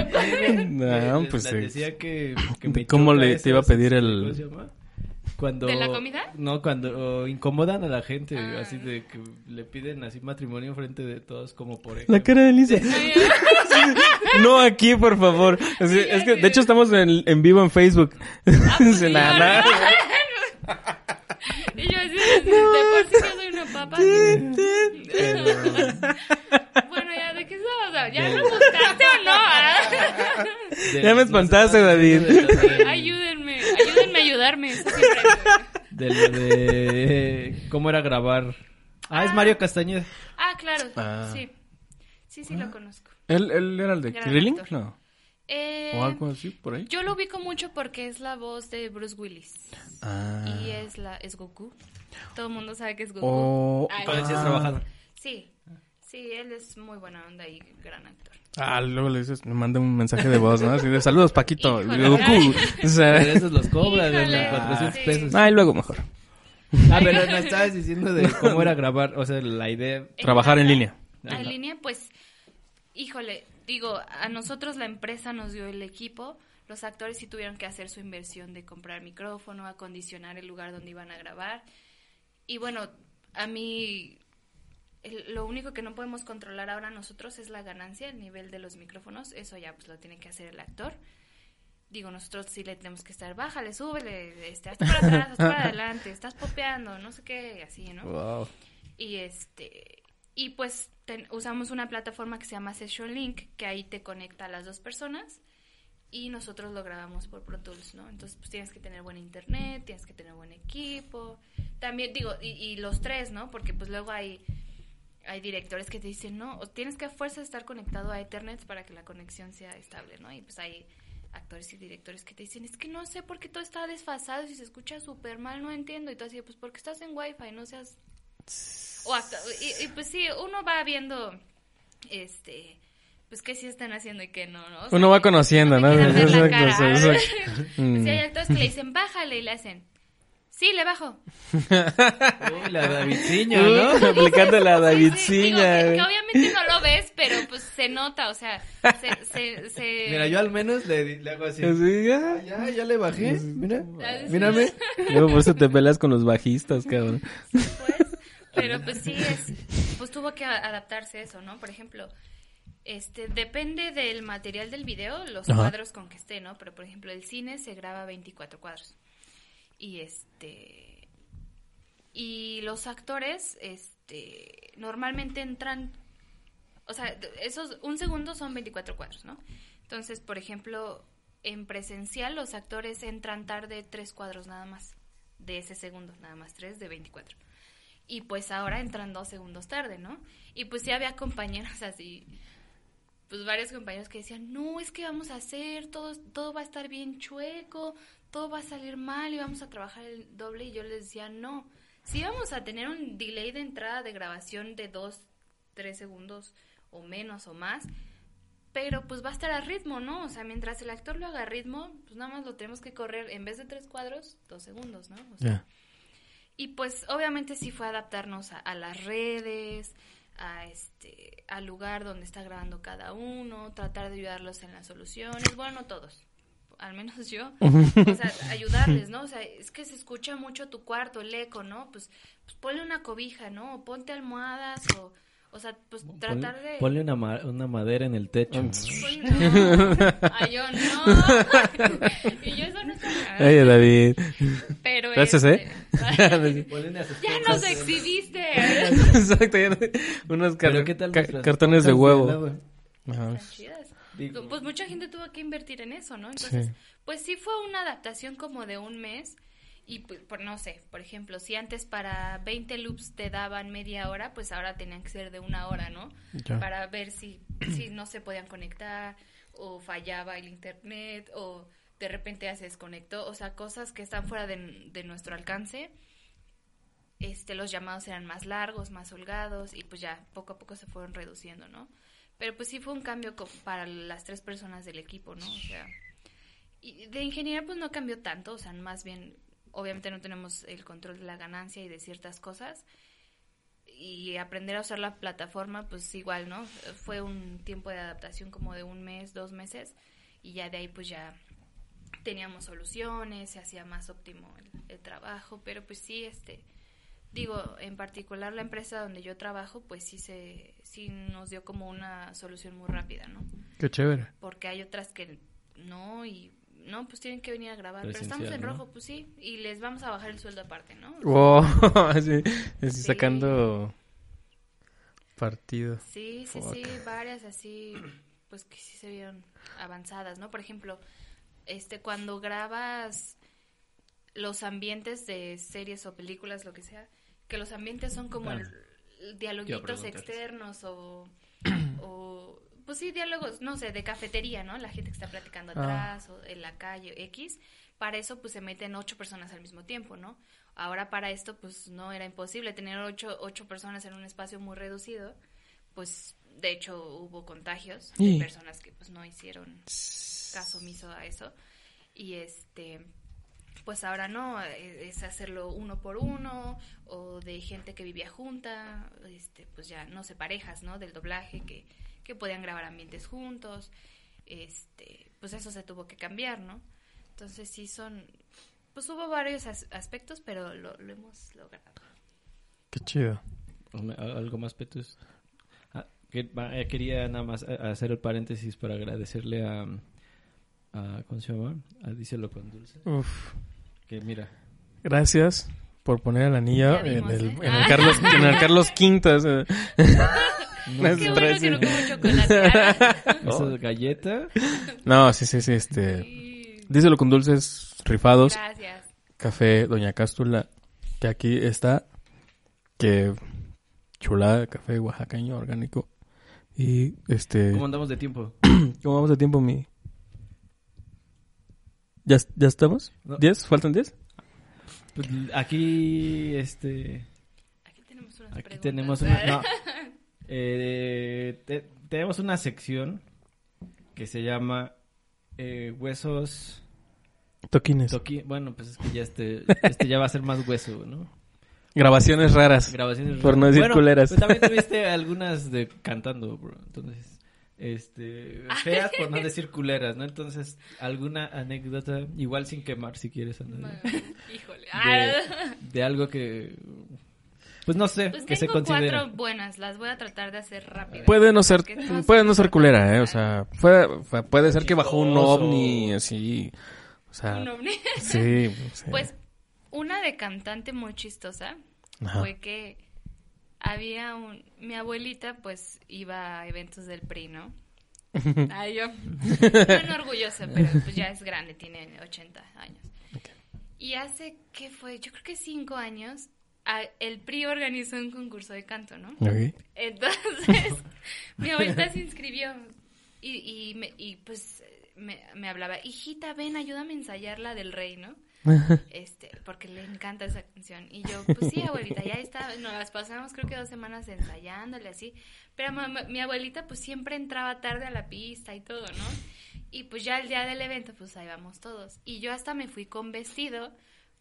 No, les- pues les sí. decía que, que me ¿Cómo le- te iba a pedir el- ¿cómo se llama? Cuando, ¿De la comida? No, cuando incomodan a la gente, Ah. así de que le piden así matrimonio enfrente de todos como por La ejemplo. cara de Lisa. No aquí, por favor. Es, Sí, ya es que, de hecho, estamos en, en vivo en Facebook. Ah, pues Dice, sí, "Nah, ¿verdad? nah". Y yo así, de por sí yo soy una papa. Bueno, ya, ¿de qué estamos? ¿Ya lo buscaste o no? Ah. Ya me espantaste, David. Ayúdenme, ayudarme. siempre. De lo de cómo era grabar. Ah, es Ah. Mario Castañeda. Ah, claro, Ah. sí. Sí, sí lo conozco. ¿Él, él era el de Krillin? No. Eh, O algo así, por ahí. yo lo ubico mucho porque es la voz de Bruce Willis. Ah. Y es la es Goku. Todo el mundo sabe que es Goku. Oh, Ay, ¿Con él sí has Ah. trabajado? Sí. Sí, él es muy buena onda y gran actor. Ah, luego le dices, me manda un mensaje de voz, ¿no? Así de saludos, Paquito. Híjole. Goku. O sea, Pero esos los cobran, de 400 Sí. pesos. ay, luego mejor. Ah, pero me estabas diciendo de cómo era grabar, o sea, la idea. Trabajar en línea. Ajá. En línea, pues, híjole, digo, a nosotros la empresa nos dio el equipo, los actores sí tuvieron que hacer su inversión de comprar micrófono, acondicionar el lugar donde iban a grabar. Y bueno, a mí el- lo único que no podemos controlar ahora nosotros es la ganancia, el nivel de los micrófonos, eso ya pues lo tiene que hacer el actor. Digo, nosotros sí le tenemos que estar, bájale, súbele, este, hazte para atrás, hazte para adelante, estás popeando, no sé qué, así, ¿no? Wow. Y este y pues ten- usamos una plataforma que se llama Session Link, que ahí te conecta a las dos personas y nosotros lo grabamos por Pro Tools, ¿no? Entonces pues tienes que tener buen internet, tienes que tener buen equipo. También digo, y, y los tres, ¿no? Porque pues luego hay hay directores que te dicen, no, o tienes que a fuerza estar conectado a Ethernet para que la conexión sea estable, ¿no? Y pues hay actores y directores que te dicen, es que no sé por qué todo está desfasado y se escucha súper mal, no entiendo. Y tú así, pues porque estás en Wi-Fi, no seas o y, y, pues sí, uno va viendo, este, pues qué sí están haciendo y qué no, ¿no? O sea, Uno va conociendo, ¿no? la Exacto, exacto. Sí, hay actores que le dicen, bájale y le hacen, Sí, le bajo. Uy, la Davidciña, ¿no? Aplicando la Sí, sí, digo Davidciña. que, güey. que obviamente no lo ves, pero pues se nota, o sea, se... se, se- Mira, yo al menos le, le hago así. Ya. Ah, ya, ya le bajé. Mira, Ah, sí. mírame. Luego por eso te peleas con los bajistas, cabrón. pues, pero pues sí es, pues tuvo que adaptarse eso, ¿no? Por ejemplo, este, depende del material del video, los Ajá. cuadros con que esté, ¿no? Pero por ejemplo, el cine se graba 24 cuadros. Y este, y los actores, este, normalmente entran, o sea, esos, un segundo son 24 cuadros, ¿no? Entonces, por ejemplo, en presencial los actores entran tarde tres cuadros nada más, de ese segundo, nada más tres de 24. Y pues ahora entran dos segundos tarde, ¿no? Y pues sí había compañeros así, pues varios compañeros que decían, no, es que vamos a hacer, todo, todo va a estar bien chueco, todo va a salir mal y vamos a trabajar el doble. Y yo les decía, no, sí vamos a tener un delay de entrada de grabación de dos, tres segundos o menos o más, pero pues va a estar a ritmo, ¿no? O sea, mientras el actor lo haga a ritmo, pues nada más lo tenemos que correr en vez de tres cuadros, dos segundos, ¿no? O sea, y pues obviamente sí fue adaptarnos a, a las redes, a este, al lugar donde está grabando cada uno, tratar de ayudarlos en las soluciones, bueno, no todos, al menos yo, o sea, ayudarles, ¿no? O sea, es que se escucha mucho tu cuarto, el eco, ¿no? Pues, pues ponle una cobija, ¿no? O ponte almohadas o, o sea, pues tratar de... Ponle una, ma- una madera en el techo. ¿no? No, ay, yo no, y yo eso no. Oye, David. pero Gracias, ¿eh? este, ya nos exhibiste. Exacto, ya no- unos car- Pero ¿qué tal ca- nuestras cartones de huevo. Ajá. Están chidas. Digo- Pues mucha gente tuvo que invertir en eso, ¿no? Entonces, Sí. pues sí fue una adaptación como de un mes. Y pues, por, no sé, por ejemplo, si antes para 20 loops te daban media hora, pues ahora tenían que ser de una hora, ¿no? Ya. Para ver si, si no se podían conectar o fallaba el internet o de repente ya se desconectó. O sea, cosas que están fuera de, de nuestro alcance. Este, los llamados eran más largos, más holgados y pues ya poco a poco se fueron reduciendo, ¿no? Pero pues sí fue un cambio para las tres personas del equipo, ¿no? O sea, y de ingeniería pues no cambió tanto, o sea, más bien, obviamente no tenemos el control de la ganancia y de ciertas cosas. Y aprender a usar la plataforma, pues igual, ¿no? Fue un tiempo de adaptación como de un mes, dos meses, y ya de ahí pues ya teníamos soluciones, se hacía más óptimo el, el trabajo, pero pues sí, este, digo, en particular la empresa donde yo trabajo, pues sí se, sí nos dio como una solución muy rápida, ¿no? Qué chévere. Porque hay otras que no y no, pues tienen que venir a grabar, pero estamos en ¿no? rojo, pues sí, y les vamos a bajar el sueldo aparte, ¿no? Wow, así, así Sí. sacando partido. Sí, sí, Fuck. sí, varias así, pues que sí se vieron avanzadas, ¿no? Por ejemplo, este, cuando grabas los ambientes de series o películas, lo que sea, que los ambientes son como el- el dialoguitos externos o, o, pues sí, diálogos, no sé, de cafetería, ¿no? La gente que está platicando Ah. atrás o en la calle X, para eso pues se meten ocho personas al mismo tiempo, ¿no? Ahora para esto pues no era imposible tener ocho, ocho personas en un espacio muy reducido, pues de hecho hubo contagios de Sí. personas que pues no hicieron caso omiso a eso y este pues ahora no eh, es hacerlo uno por uno o de gente que vivía junta este pues ya no sé parejas no del doblaje que, que podían grabar ambientes juntos este pues eso se tuvo que cambiar no entonces sí son pues hubo varios as- aspectos pero lo, lo hemos logrado Qué chido. Hombre, ¿al- ¿Algo más, Petus? Ah, eh, quería nada más eh, hacer el paréntesis para agradecerle a, a ¿cómo se llama? A Díselo con Dulce. Uf. Que mira, Gracias por poner el anillo en el, ¿eh? en el Carlos, en el Carlos Quintas. No, qué es bueno que no como chocolate Ah, esa galleta. No, sí, sí, sí, este. sí. Díselo con dulces rifados. gracias Café Doña Cástula, que aquí está. Que chulada de café oaxaqueño orgánico. Y este. ¿Cómo andamos de tiempo? ¿Cómo vamos de tiempo, mi? ¿Ya, ya estamos? No. ¿Diez? ¿Faltan diez? Pues, aquí, este... aquí tenemos unas Aquí preguntas. tenemos una... no. Eh, te- tenemos una sección que se llama eh, Huesos Toquines. Toqui- bueno, pues es que ya este, este ya va a ser más hueso, ¿no? Grabaciones raras. Grabaciones. Por no decir Bueno, culeras. Pues también tuviste algunas de cantando, bro. Entonces, este, feas por no decir culeras, ¿no? Entonces, alguna anécdota, igual sin quemar si quieres, Híjole. de, Ah, de algo que, pues no sé, pues que se tengo considera. cuatro buenas, las voy a tratar de hacer rápido. Puede no ser, no puede no ser culera, eh, o sea, puede, puede ser que bajó un ovni, así, o sea, Un ovni. sí, o sea, Pues una de cantante muy chistosa Ajá. fue que había un... Mi abuelita pues iba a eventos del PRI, ¿no? Ay, yo... Bueno, orgullosa, pero pues ya es grande, tiene 80 años. Y hace, ¿qué fue? Yo creo que cinco años, el PRI organizó un concurso de canto, ¿no? Ok. Entonces, mi abuelita se inscribió y, y, me- y pues me, me hablaba, hijita, ven, ayúdame a ensayar la del rey, ¿no? Este, porque le encanta esa canción. Y yo, pues sí, abuelita, ya está, nos las pasamos creo que dos semanas ensayándole así. Pero mamá- mi abuelita pues siempre entraba tarde a la pista y todo, ¿no? Y pues ya el día del evento, pues ahí vamos todos. Y yo hasta me fui con vestido,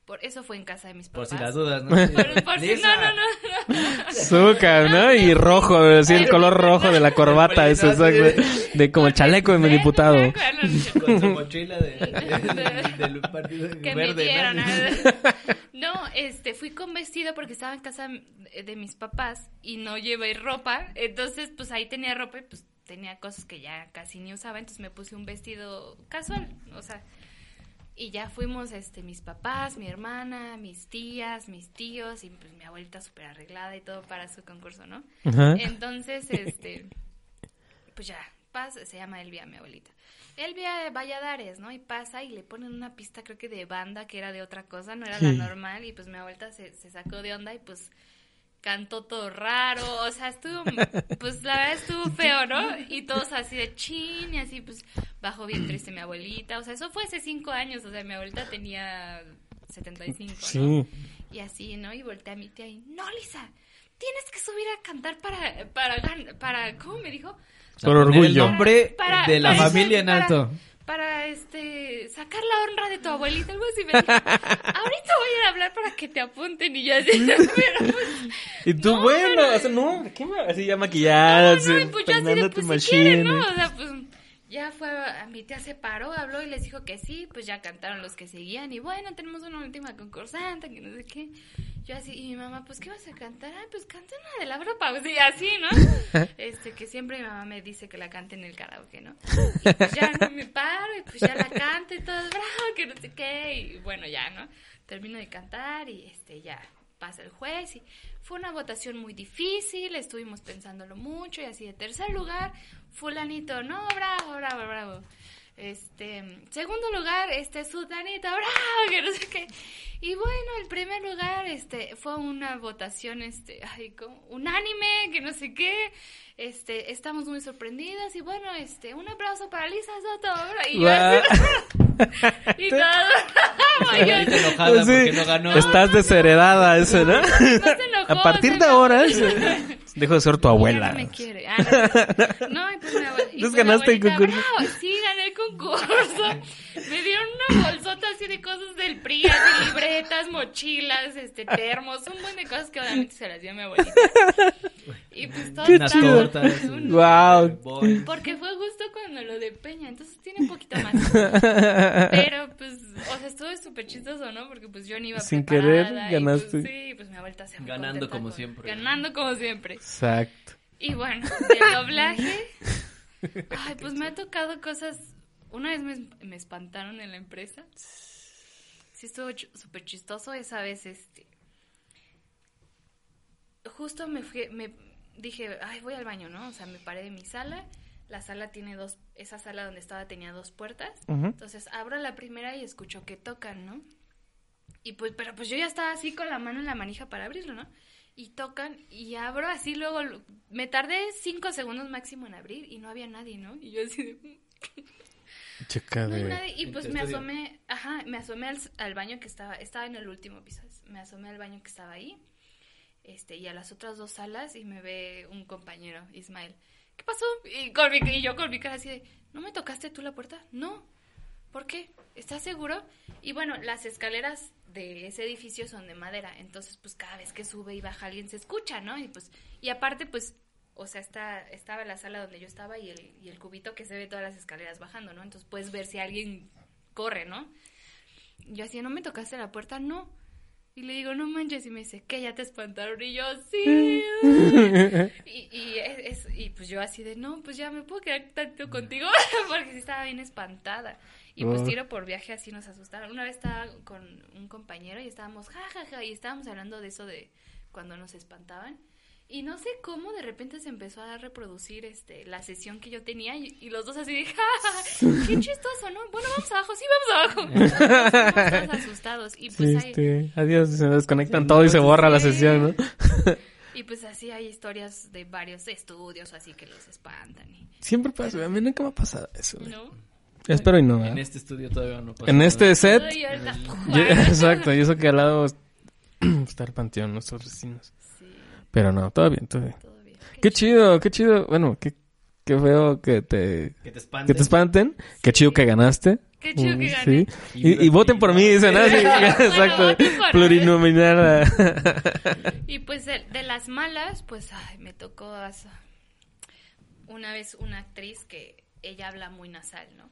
por eso fue en casa de mis Por papás. si las dudas, ¿no? Por, por si, no, no, no, Azúcar, ¿no? Y rojo, así el color rojo de la corbata, eso, exacto, de como el chaleco de mi diputado. Con su mochila de, de- del partido que verde, me dieron. ¿no? No, este, fui con vestido porque estaba en casa de de mis papás y no llevé ropa. Entonces, pues ahí tenía ropa y pues tenía cosas que ya casi ni usaba. Entonces me puse un vestido casual, o sea. Y ya fuimos, este, mis papás, mi hermana, mis tías, mis tíos y pues mi abuelita súper arreglada y todo para su concurso, ¿no? Ajá. Entonces, este, pues ya, pasa, se llama Elvia, mi abuelita. Elvia de Valladares, ¿no? Y pasa y le ponen una pista, creo que de banda, que era de otra cosa, no era la normal, y pues mi abuelita se, se sacó de onda y pues cantó todo raro, o sea, estuvo, pues la verdad estuvo feo, ¿no? Y todos así de chin, y así pues bajó bien triste mi abuelita, o sea, eso fue hace cinco años, o sea, mi abuelita tenía 75, ¿no? Sí. Y así, ¿no? Y volteé a mi tía y, no, Lisa, tienes que subir a cantar para, para, para, ¿cómo me dijo? Por orgullo. El nombre Para- de la para- familia en para- alto. Para, este, sacar la honra de tu abuelita, algo así. Me dijo, ahorita voy a ir a hablar para que te apunten y yo así, pero pues, Y tú, No, bueno, no, no. o sea, no, ¿qué me así ya maquillada, no, no, pues yo así de, peinándote pues si quieren, ¿no? machine. O sea, pues ya fue, a mi tía se paró, habló y les dijo que sí, pues ya cantaron los que seguían y bueno, tenemos una última concursante, que no sé qué. Yo así, y mi mamá, pues, ¿qué vas a cantar? Ay, pues canta una de la Europa, pues, y así, ¿no? Este, que siempre mi mamá me dice que la cante en el karaoke, ¿no? Y pues ya no me paro y pues ya la canto y todo, bravo, que no sé qué, y bueno, ya, ¿no? Termino de cantar y este, ya pasa el juez y fue una votación muy difícil, estuvimos pensándolo mucho y así de tercer lugar, fulanito, no, bravo, bravo, bravo. Este, segundo lugar, este, sutanito, bravo, que no sé qué. Y bueno, el primer lugar, este, fue una votación, este, ay, como, unánime, que no sé qué. Este, estamos muy sorprendidas y bueno, este, un aplauso para Lisa Soto, y yo así, y todo. Enojada Sí. porque no ganó. Estás desheredada, eso, ¿no? no se enojó, A partir de ahora, dejo de ser tu abuela. no me quiere. Ah, no, no, y pues mi Entonces pues ganaste el abuelita, concurso. "Bravo, sí, gané el concurso. Me dieron una bolsota así de cosas del PRI, así, libretas, mochilas, este, termos, un buen de cosas que obviamente se las dio a mi abuelita. Y pues todo Unas tortas. un- Guau. Bol. Porque fue justo cuando lo de Peña, entonces tiene un poquito más. Pero pues, o sea, estuvo súper chistoso, ¿no? Porque pues yo ni iba Sin querer, y, ganaste. Pues, sí, pues abuelita se muy Ganando contenta como con- siempre. Ganando como siempre. Exacto. Y bueno, del doblaje, ay, pues me ha tocado cosas. Una vez me, me espantaron en la empresa. Sí, estuvo ch- súper chistoso esa vez, este. Justo me fui, me dije, ay, voy al baño, ¿no? O sea, me paré de mi sala. La sala tiene dos, esa sala donde estaba tenía dos puertas. Ujú. Entonces abro la primera y escucho que tocan, ¿no? Y pues, pero pues yo ya estaba así con la mano en la manija para abrirlo, ¿no? Y tocan y abro así luego, me tardé cinco segundos máximo en abrir y no había nadie, ¿no? Y yo así de, Checa no hay de... nadie. Y pues me asomé, ajá, me asomé al, al baño que estaba, estaba en el último piso, me asomé al baño que estaba ahí, este, y a las otras dos salas y me ve un compañero, Ismael. ¿Qué pasó? Y, con yo con mi cara así de, ¿no me tocaste tú la puerta? No. ¿por qué? ¿Estás seguro? Y bueno, las escaleras de ese edificio son de madera, entonces pues cada vez que sube y baja alguien se escucha, ¿no? Y pues, y aparte pues, o sea, está, estaba la sala donde yo estaba y el, y el cubito que se ve todas las escaleras bajando, ¿no? Entonces puedes ver si alguien corre, ¿no? Yo así, ¿no me tocaste la puerta? No. Y le digo, no manches, y me dice, ¿qué? ¿Ya te espantaron? Y yo, sí. y, y, es, es- y pues yo así de, no, pues ya me puedo quedar tanto contigo, porque sí estaba bien espantada. Y pues tiro por viaje así nos asustaron. Una vez estaba con un compañero y estábamos, ja, ja, ja, y estábamos hablando de eso de cuando nos espantaban. Y no sé cómo de repente se empezó a reproducir este la sesión que yo tenía y, y los dos así de, ja, qué chistoso, ¿no? Bueno, vamos abajo, sí, vamos abajo. Todos asustados. Y pues ahí, Triste. Adiós, se desconectan todo y se borra la sesión, ¿no? y pues así hay historias de varios estudios así que los espantan. Y, Siempre pasa, a mí nunca me ha pasado eso. ¿No? Espero y no, En ¿eh? este estudio todavía no pasa En nada. este set, Ay, ahorita- yo- exacto, y eso que al lado está el panteón, nuestros vecinos. Pero no, todo bien, todo bien. todo bien. Qué chido, qué chido. Bueno, qué, qué feo que te, Que te espanten. que te espanten. Qué chido que ganaste. Qué chido que Mm, gané. Sí. Y, y voten por mí, dicen, ¿no? Sí, exacto. Y pues de, de las malas, pues ay, me tocó una vez una actriz que ella habla muy nasal, ¿no?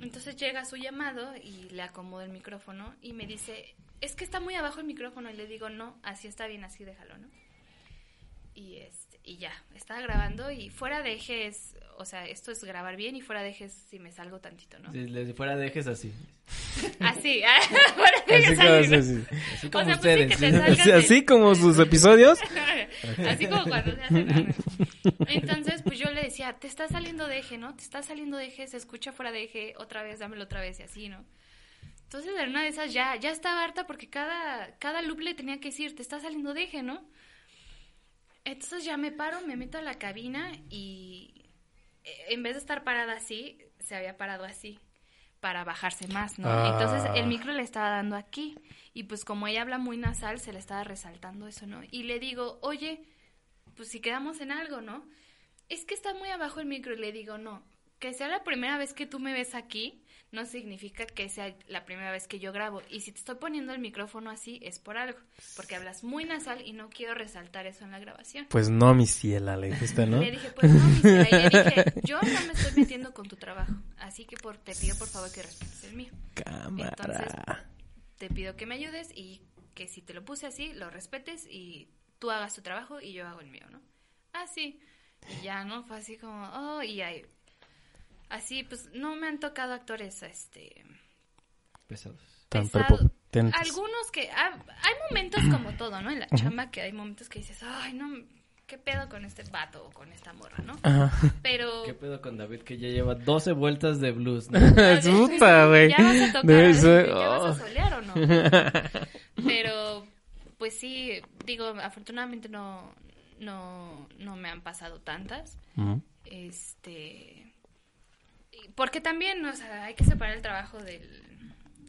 Entonces llega su llamado y le acomodo el micrófono y me dice, es que está muy abajo el micrófono. Y le digo, no, así está bien, así déjalo, ¿no? Y, este, y ya, estaba grabando y fuera de eje es, o sea, esto es grabar bien y fuera de eje es si me salgo tantito, ¿no? Les fuera dejes así. Así, fuera de eje Así como, así, ¿no? sí, sí. Así O como sea, sí, ustedes. ¿sí? de- así como sus episodios. Así como cuando se hacen. Entonces, pues yo le decía, te está saliendo de eje, ¿no? Te está saliendo de eje, se escucha fuera de eje, otra vez, dámelo otra vez y así, ¿no? Entonces, en una de esas ya, ya estaba harta porque cada, cada loop le tenía que decir, te está saliendo de eje, ¿no? Entonces ya me paro, me meto a la cabina y eh, en vez de estar parada así, se había parado así para bajarse más, ¿no? Ah. Entonces el micro le estaba dando aquí y pues como ella habla muy nasal, se le estaba resaltando eso, ¿no? Y le digo, oye, pues si quedamos en algo, ¿no? Es que está muy abajo el micro y le digo, no, que sea la primera vez que tú me ves aquí, no significa que sea la primera vez que yo grabo. Y si te estoy poniendo el micrófono así, es por algo, porque hablas muy nasal y no quiero resaltar eso en la grabación. Pues no, mi ciela, le dijiste, ¿no? Le dije, pues no, mi ciela. Y le dije, yo no me estoy metiendo con tu trabajo, así que por, te pido por favor que respetes el mío. Cámara. Te pido que me ayudes y que si te lo puse así, lo respetes y tú hagas tu trabajo y yo hago el mío, ¿no? Así. Y ya, ¿no? Fue así como, oh, y ahí. Así, pues no me han tocado actores, este. Pesados. Tan pesado. Algunos que. ah, hay momentos como todo, ¿no? En la chamba que hay momentos que dices, ay, no, ¿qué pedo con este vato o con esta morra, no? Ajá. Pero. ¿Qué pedo con David que ya lleva 12 vueltas de blues? ¿no? Puta, güey. Ya vas a tocar, Debe ser- ¿ya vas oh. a solear o no? Pero, pues sí, digo, afortunadamente no, no, no me han pasado tantas. Ujú. Este, y- porque también, o sea, hay que separar el trabajo del,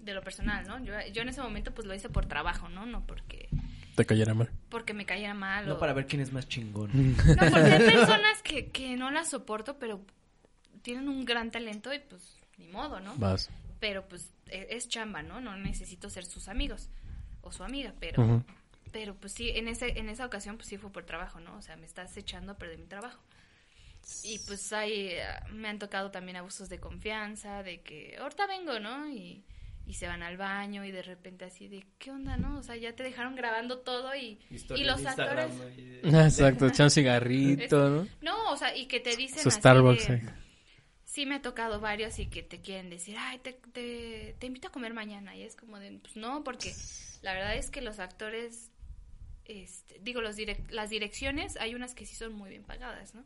de lo personal, ¿no? Yo, yo en ese momento pues lo hice por trabajo, ¿no? No porque, Te cayera mal. porque me cayera mal No o... para ver quién es más chingón. No, porque hay personas que, que no las soporto, pero tienen un gran talento y pues ni modo, ¿no? Vas. pero pues e- es chamba, ¿no? No necesito ser sus amigos o su amiga, pero pero pues sí, en ese en esa ocasión pues sí fue por trabajo, ¿no? O sea, me estás echando a perder mi trabajo. Y pues hay eh, me han tocado también abusos de confianza, de que ahorita vengo, ¿no? Y y se van al baño y de repente así de, ¿qué onda, no? O sea, ya te dejaron grabando todo y, y los actores... Exacto, echar un cigarrito, ¿no? No, o sea, y que te dicen Su así Starbucks. de- eh. Sí me ha tocado varios y que te quieren decir, ay, te, te, te invito a comer mañana. Y es como de, pues no, porque la verdad es que los actores, este, digo, los direc- las direcciones, hay unas que sí son muy bien pagadas, ¿no?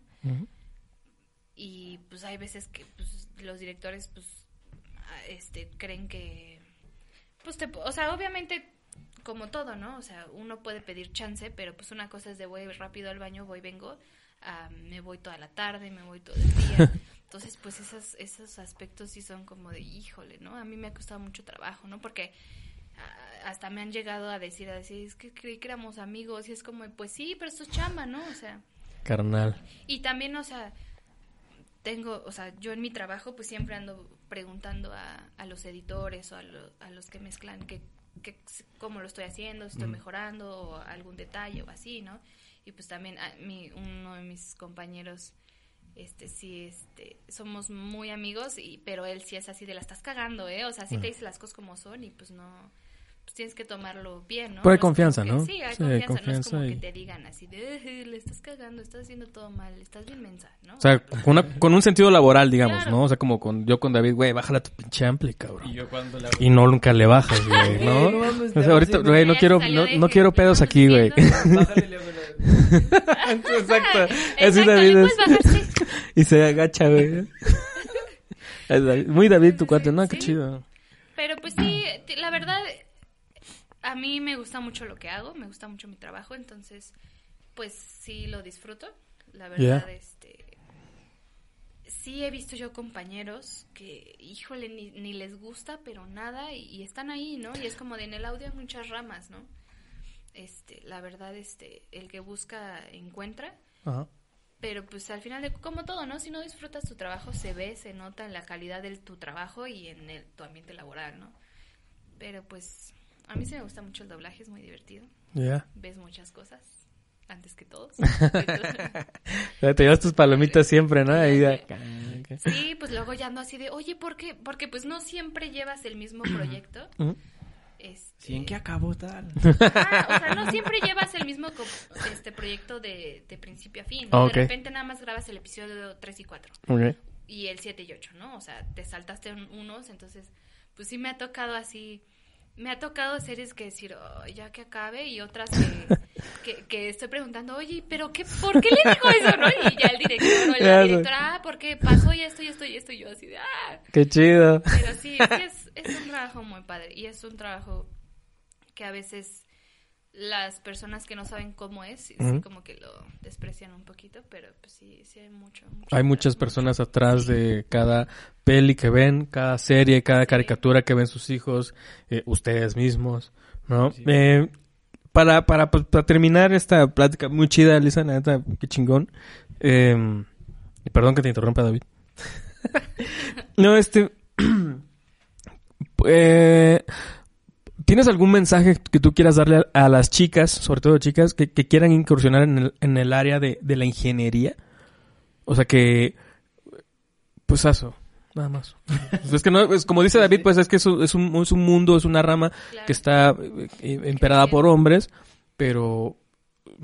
Y pues hay veces que pues, los directores, pues, ah, este, creen que, pues, te, o sea, obviamente, como todo, ¿no? O sea, uno puede pedir chance, pero pues una cosa es de voy rápido al baño, voy, vengo, ah, me voy toda la tarde, me voy todo el día. Entonces, pues esos, esos aspectos sí son como de, híjole, ¿no? A mí me ha costado mucho trabajo, ¿no? Porque ah, hasta me han llegado a decir, a decir, es que creí que éramos amigos y es como, pues sí, pero esto es chamba, ¿no? O sea, Carnal. y también, o sea, tengo, o sea, yo en mi trabajo pues siempre ando preguntando a, a los editores o a, lo- a los que mezclan que, que cómo lo estoy haciendo, si estoy mejorando o algún detalle o así, ¿no? Y pues también a mi, uno de mis compañeros, este, sí, este, somos muy amigos, y, pero él sí es así de la estás cagando, ¿eh? O sea, sí te dice las cosas como son y pues no, pues tienes que tomarlo bien, ¿no? Pero hay No confianza, que- ¿no? Sí, hay Sí, hay confianza, no es confianza como y- que te digan así de, "Eh, le estás cagando, estás haciendo todo mal, estás bien mensa, ¿no? O sea, con, una- con un sentido laboral, digamos, Claro. ¿no? O sea, como con yo con David, güey, bájala tu pinche ampli, cabrón. Y yo cuando la... Y no nunca le bajas, güey, ¿no? O sea, ahorita, güey, no quiero, no, no quiero pedos aquí, güey. Bájale Exacto. Así David ¿le es-. Y se agacha, güey. Muy David tu cuate, ¿no? Qué chido. Pero pues sí, la verdad, a mí me gusta mucho lo que hago, me gusta mucho mi trabajo, entonces, pues sí lo disfruto. La verdad, Yeah. este, sí he visto yo compañeros que, híjole, ni, ni les gusta, pero nada, y, y están ahí, ¿no? Y es como de en el audio hay muchas ramas, ¿no? Este, la verdad, este, el que busca encuentra. Ajá. Pero pues al final, de, como todo, ¿no? Si no disfrutas tu trabajo, se ve, se nota en la calidad de tu trabajo y en el, tu ambiente laboral, ¿no? Pero pues a mí sí me gusta mucho el doblaje, es muy divertido. Ya. Ves muchas cosas antes que todos. Te llevas tus palomitas siempre, ¿no? Ahí de acá. sí, pues luego ya ando así de, oye, ¿por qué? Porque pues no siempre llevas el mismo proyecto. Ujú. Este, Sí, ¿en qué acabó tal? Ajá, o sea, no siempre llevas el mismo co- este proyecto de, de principio a fin. Ah. De repente nada más grabas el episodio 3 y 4. Ok. y el 7 y 8, ¿no? O sea, te saltaste un- unos, entonces, pues sí me ha tocado así, me ha tocado series que decir, "Oh, ya que acabe, y otras que, que, que estoy preguntando, oye, pero qué, ¿por qué le dijo eso, no? Y ya el director o la directora, ah, porque pasó y esto y esto y esto, y yo así de, ah, Qué chido. pero sí, sí es, es un trabajo muy padre, y es un trabajo que a veces las personas que no saben cómo es, Ujú. como que lo desprecian un poquito, pero pues sí, sí hay mucho. mucho Hay muchas mucho. personas atrás de cada peli que ven, cada serie, cada caricatura que ven sus hijos, eh, ustedes mismos, ¿no? Sí. Eh, para, para, pues, para terminar esta plática muy chida, Lisa, la neta, qué chingón. Eh, y perdón que te interrumpa, David. no, este... eh, ¿Tienes algún mensaje que tú quieras darle a, a las chicas, sobre todo chicas, que, que quieran incursionar en el, en el área de, de la ingeniería? O sea que, pues eso, nada más. Es que no, es como dice David, pues es que es un, es un, es un mundo, es una rama Claro. que está eh, eh, emperada por hombres, pero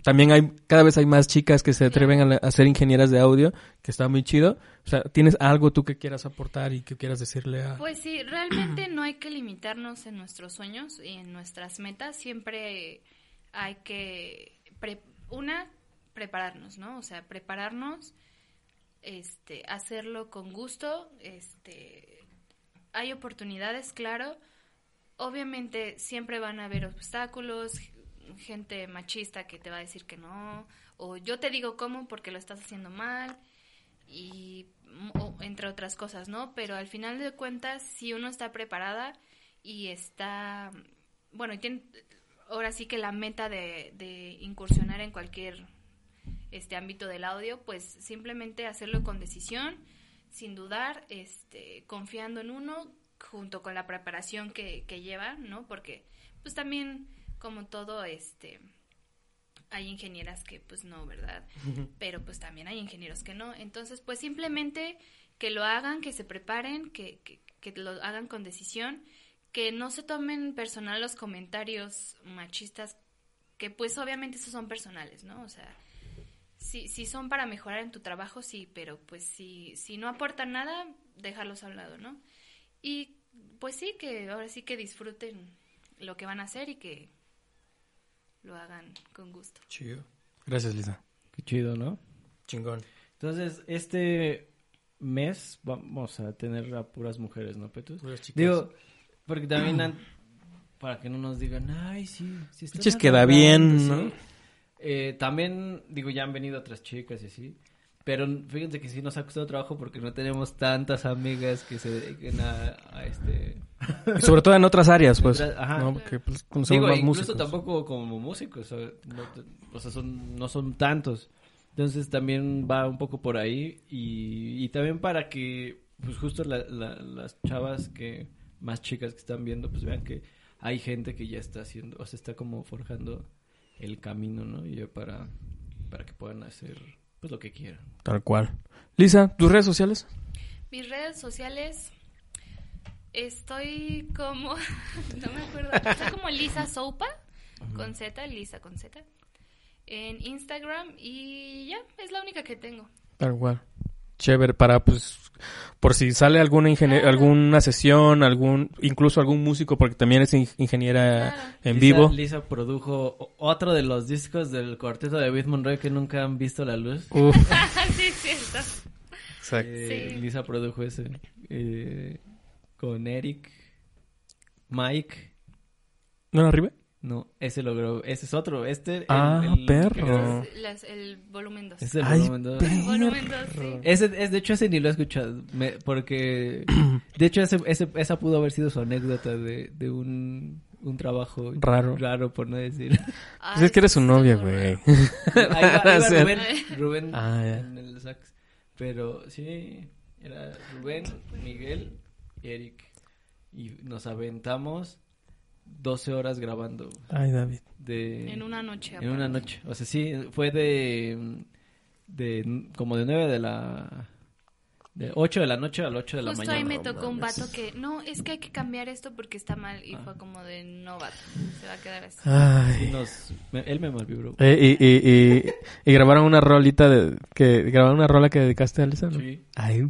también hay, cada vez hay más chicas que se atreven a, la- a ser ingenieras de audio, que está muy chido. O sea, ¿tienes algo tú que quieras aportar y que quieras decirle a... Pues sí, realmente no hay que limitarnos en nuestros sueños y en nuestras metas. Siempre hay que, pre- una, prepararnos, ¿no? O sea, prepararnos, este, hacerlo con gusto, este, hay oportunidades, claro. Obviamente siempre van a haber obstáculos, gente machista que te va a decir que no, o yo te digo cómo porque lo estás haciendo mal y entre otras cosas, ¿no? Pero al final de cuentas, si uno está preparada y está, bueno, y tiene, ahora sí que la meta de, de incursionar en cualquier este ámbito del audio, pues simplemente hacerlo con decisión, sin dudar, este, confiando en uno, junto con la preparación que, que lleva, ¿no? Porque, pues también, como todo, este, hay ingenieras que pues no, ¿verdad? Pero pues también hay ingenieros que no. Entonces, pues simplemente que lo hagan, que se preparen, que, que, que lo hagan con decisión, que no se tomen personal los comentarios machistas, que pues obviamente esos son personales, ¿no? O sea, si, si son para mejorar en tu trabajo, sí, pero pues si, si no aportan nada, déjalos a un lado, ¿no? Y pues sí, que ahora sí que disfruten lo que van a hacer y que lo hagan con gusto. Chido. Gracias, Lisa. Qué chido, ¿no? Chingón. Entonces, este mes vamos a tener a puras mujeres, ¿no, Petus? Puras chicas. Digo, porque también han- para que no nos digan, ay, sí, sí está queda hablando", bien, sí. ¿no? Eh, también, digo, ya han venido otras chicas y así. Pero fíjense que sí nos ha costado trabajo porque no tenemos tantas amigas que se dediquen a, a este... Y sobre todo en otras áreas, pues. Otras- ajá. ¿no? Porque pues, Digo, más incluso músicos. tampoco como músicos, no, o sea, son, no son tantos. Entonces también va un poco por ahí y, y también para que, pues justo la- la- las chavas que más chicas que están viendo, pues vean que hay gente que ya está haciendo, o sea, está como forjando el camino, ¿no? Y ya para, para que puedan hacer, pues lo que quieran. Tal cual. Lisa, ¿tus redes sociales? Mis redes sociales. Estoy como. no me acuerdo. Estoy como Lisa Soupa. Con Z, Lisa con Z. En Instagram. Y ya, es la única que tengo. Tal cual. Chévere, para pues, por si sale alguna alguna sesión, algún, incluso algún músico, porque también es in- ingeniera Claro. en Lisa- vivo. Lisa produjo otro de los discos del cuarteto de David Monroe que nunca han visto la luz. Uf, sí, cierto. exacto. Eh, Sí. Lisa produjo ese eh, con Eric, Mike. ¿No arriba? No, ese logró. Ese es otro. Este. el- Ah, el- perro. Es las- el volumen 2. Es el Ay, volumen dos. perro. Volumen 2, sí. Ese, es, de hecho, ese ni lo he escuchado. me- porque. De hecho, ese, ese- esa pudo haber sido su anécdota de, de un, un trabajo Raro. Raro, por no decir. Pues es que eres su novia, estuvo güey. Ahí va, ahí va. Rubén. Rubén Ah, ya. en el sax. Pero sí, era Rubén, Miguel y Eric. Y nos aventamos 12 horas grabando. Ay, David. De, En una noche. en una aparte. noche. O sea, sí, fue de, de como de 9 de la... De 8 de la noche a las 8 de la Justo mañana. ahí me No tocó un vato que, no, es que hay que cambiar esto porque está mal. Y fue como de, no, vato, se va a quedar así. Sí, Ay. nos- me- él me malvibró. Eh, y, y, y, y grabaron una rolita de, que grabaron una rola que dedicaste a Lisa, ¿no? Sí. Ay,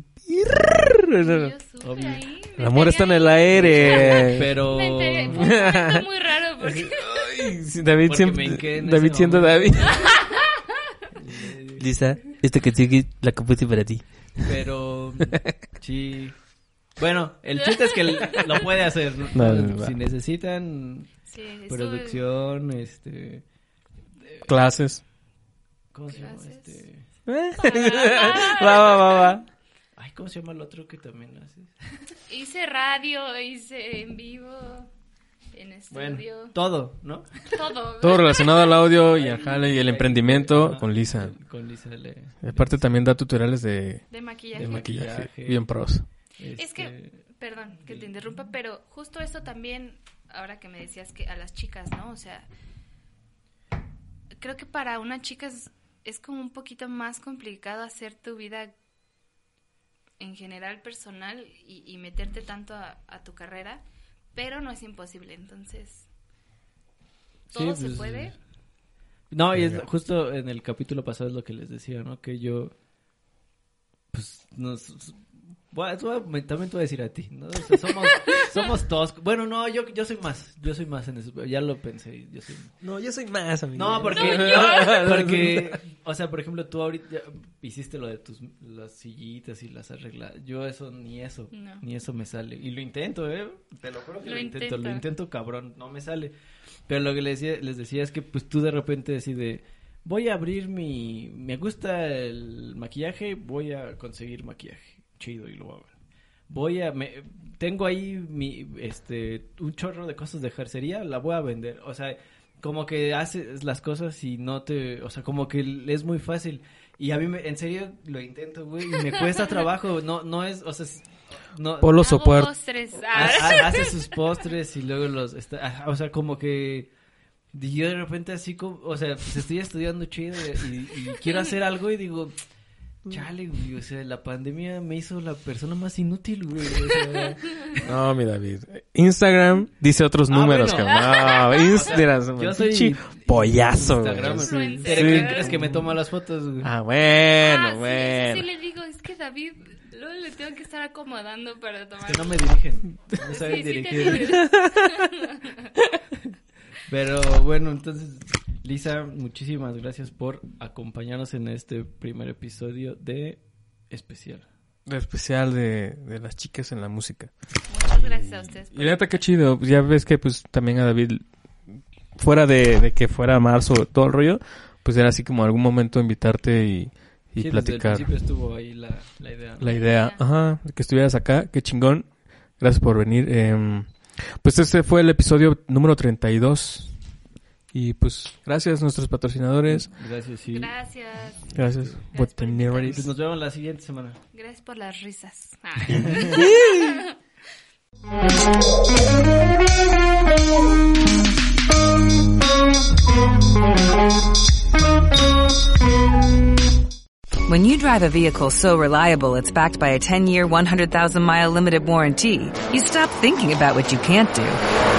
El amor está en el aire. Pero... Me enteré. Fue un momento muy raro porque... Ay, David Porque siempre, David siendo momento. David. Lisa, esta canción la compuse para ti. Pero sí. Bueno, el chiste es que lo puede hacer. ¿no? No, no, no. si necesitan Sí, producción, este, Clases. ¿cómo se llama? Este, va, va, va, va. ¿Cómo se llama el otro que también hace? Hice radio, hice en vivo, en Bueno, estudio, todo, ¿no? todo. Todo relacionado al audio y al jale y el emprendimiento con Lisa. Con Lisa le. Aparte también da tutoriales de, De maquillaje. de maquillaje. Bien pros. Es que, este, perdón que te interrumpa, pero justo esto también, ahora que me decías que a las chicas, ¿no? O sea, creo que para una chica es, es como un poquito más complicado hacer tu vida en general personal y, y meterte tanto a, a tu carrera, pero no es imposible, entonces todo Sí, se pues, puede. No, y es justo en el capítulo pasado es lo que les decía, ¿no? Que yo, pues, nos... También te voy a decir a ti, ¿no? O sea, somos, somos todos... Bueno, no, yo, yo soy más, yo soy más en eso, ya lo pensé, yo soy... No, yo soy más, amigo. No, porque, porque, o sea, por ejemplo, tú ahorita ya hiciste lo de tus las sillitas y las arregladas. Yo eso, ni eso, No. ni eso me sale. Y lo intento, ¿eh? Te lo juro que lo, Lo intento, lo intento cabrón, no me sale. Pero lo que les decía, les decía es que pues tú de repente decides, voy a abrir mi, me gusta el maquillaje, voy a conseguir maquillaje, chido, y lo voy a ver. Voy a, me, tengo ahí mi, este, un chorro de cosas de jercería, la voy a vender. O sea, como que haces las cosas y no te, o sea, como que es muy fácil. Y a mí, me, en serio, lo intento, güey, y me cuesta trabajo, no, no es, o sea, es- no, Polo soporte. Ah. ha- hace sus postres y luego los, está, ajá, o sea, como que y yo de repente así como, o sea, pues estoy estudiando chido y, y quiero hacer algo y digo, chale, güey, o sea, la pandemia me hizo la persona más inútil, güey, o sea, No, mi David. Instagram dice otros Ah, números, bueno. cabrón. No, Instagram. yo soy pollazo, güey. Instagram, Sí. güey. Sí. ¿Pero quién crees que me toma las fotos, güey? Ah, bueno, Ah, sí, bueno. Sí, le digo, es que David, luego le tengo que estar acomodando para tomar. Que no me dirigen, no saben Sí, sí te dirigir. Pero bueno, entonces, Lisa, muchísimas gracias por acompañarnos en este primer episodio de Especial. El especial de, de las chicas en la música. Muchas gracias a ustedes. Y la neta, qué chido. Ya ves que pues también a David, fuera de, de que fuera marzo, todo el rollo, pues era así como algún momento invitarte y, y Sí, Desde el platicar. principio estuvo ahí la, la idea. ¿no? La idea, ajá, de que estuvieras acá, qué chingón. Gracias por venir. Em, pues este fue el episodio número 32. Y pues, gracias a nuestros patrocinadores. Gracias, sí. Gracias. Gracias. por Pues nos vemos la siguiente semana. Gracias por las risas. Ah. When you drive a vehicle so reliable it's backed by a 10-year, 100,000-mile limited warranty, you stop thinking about what you can't do and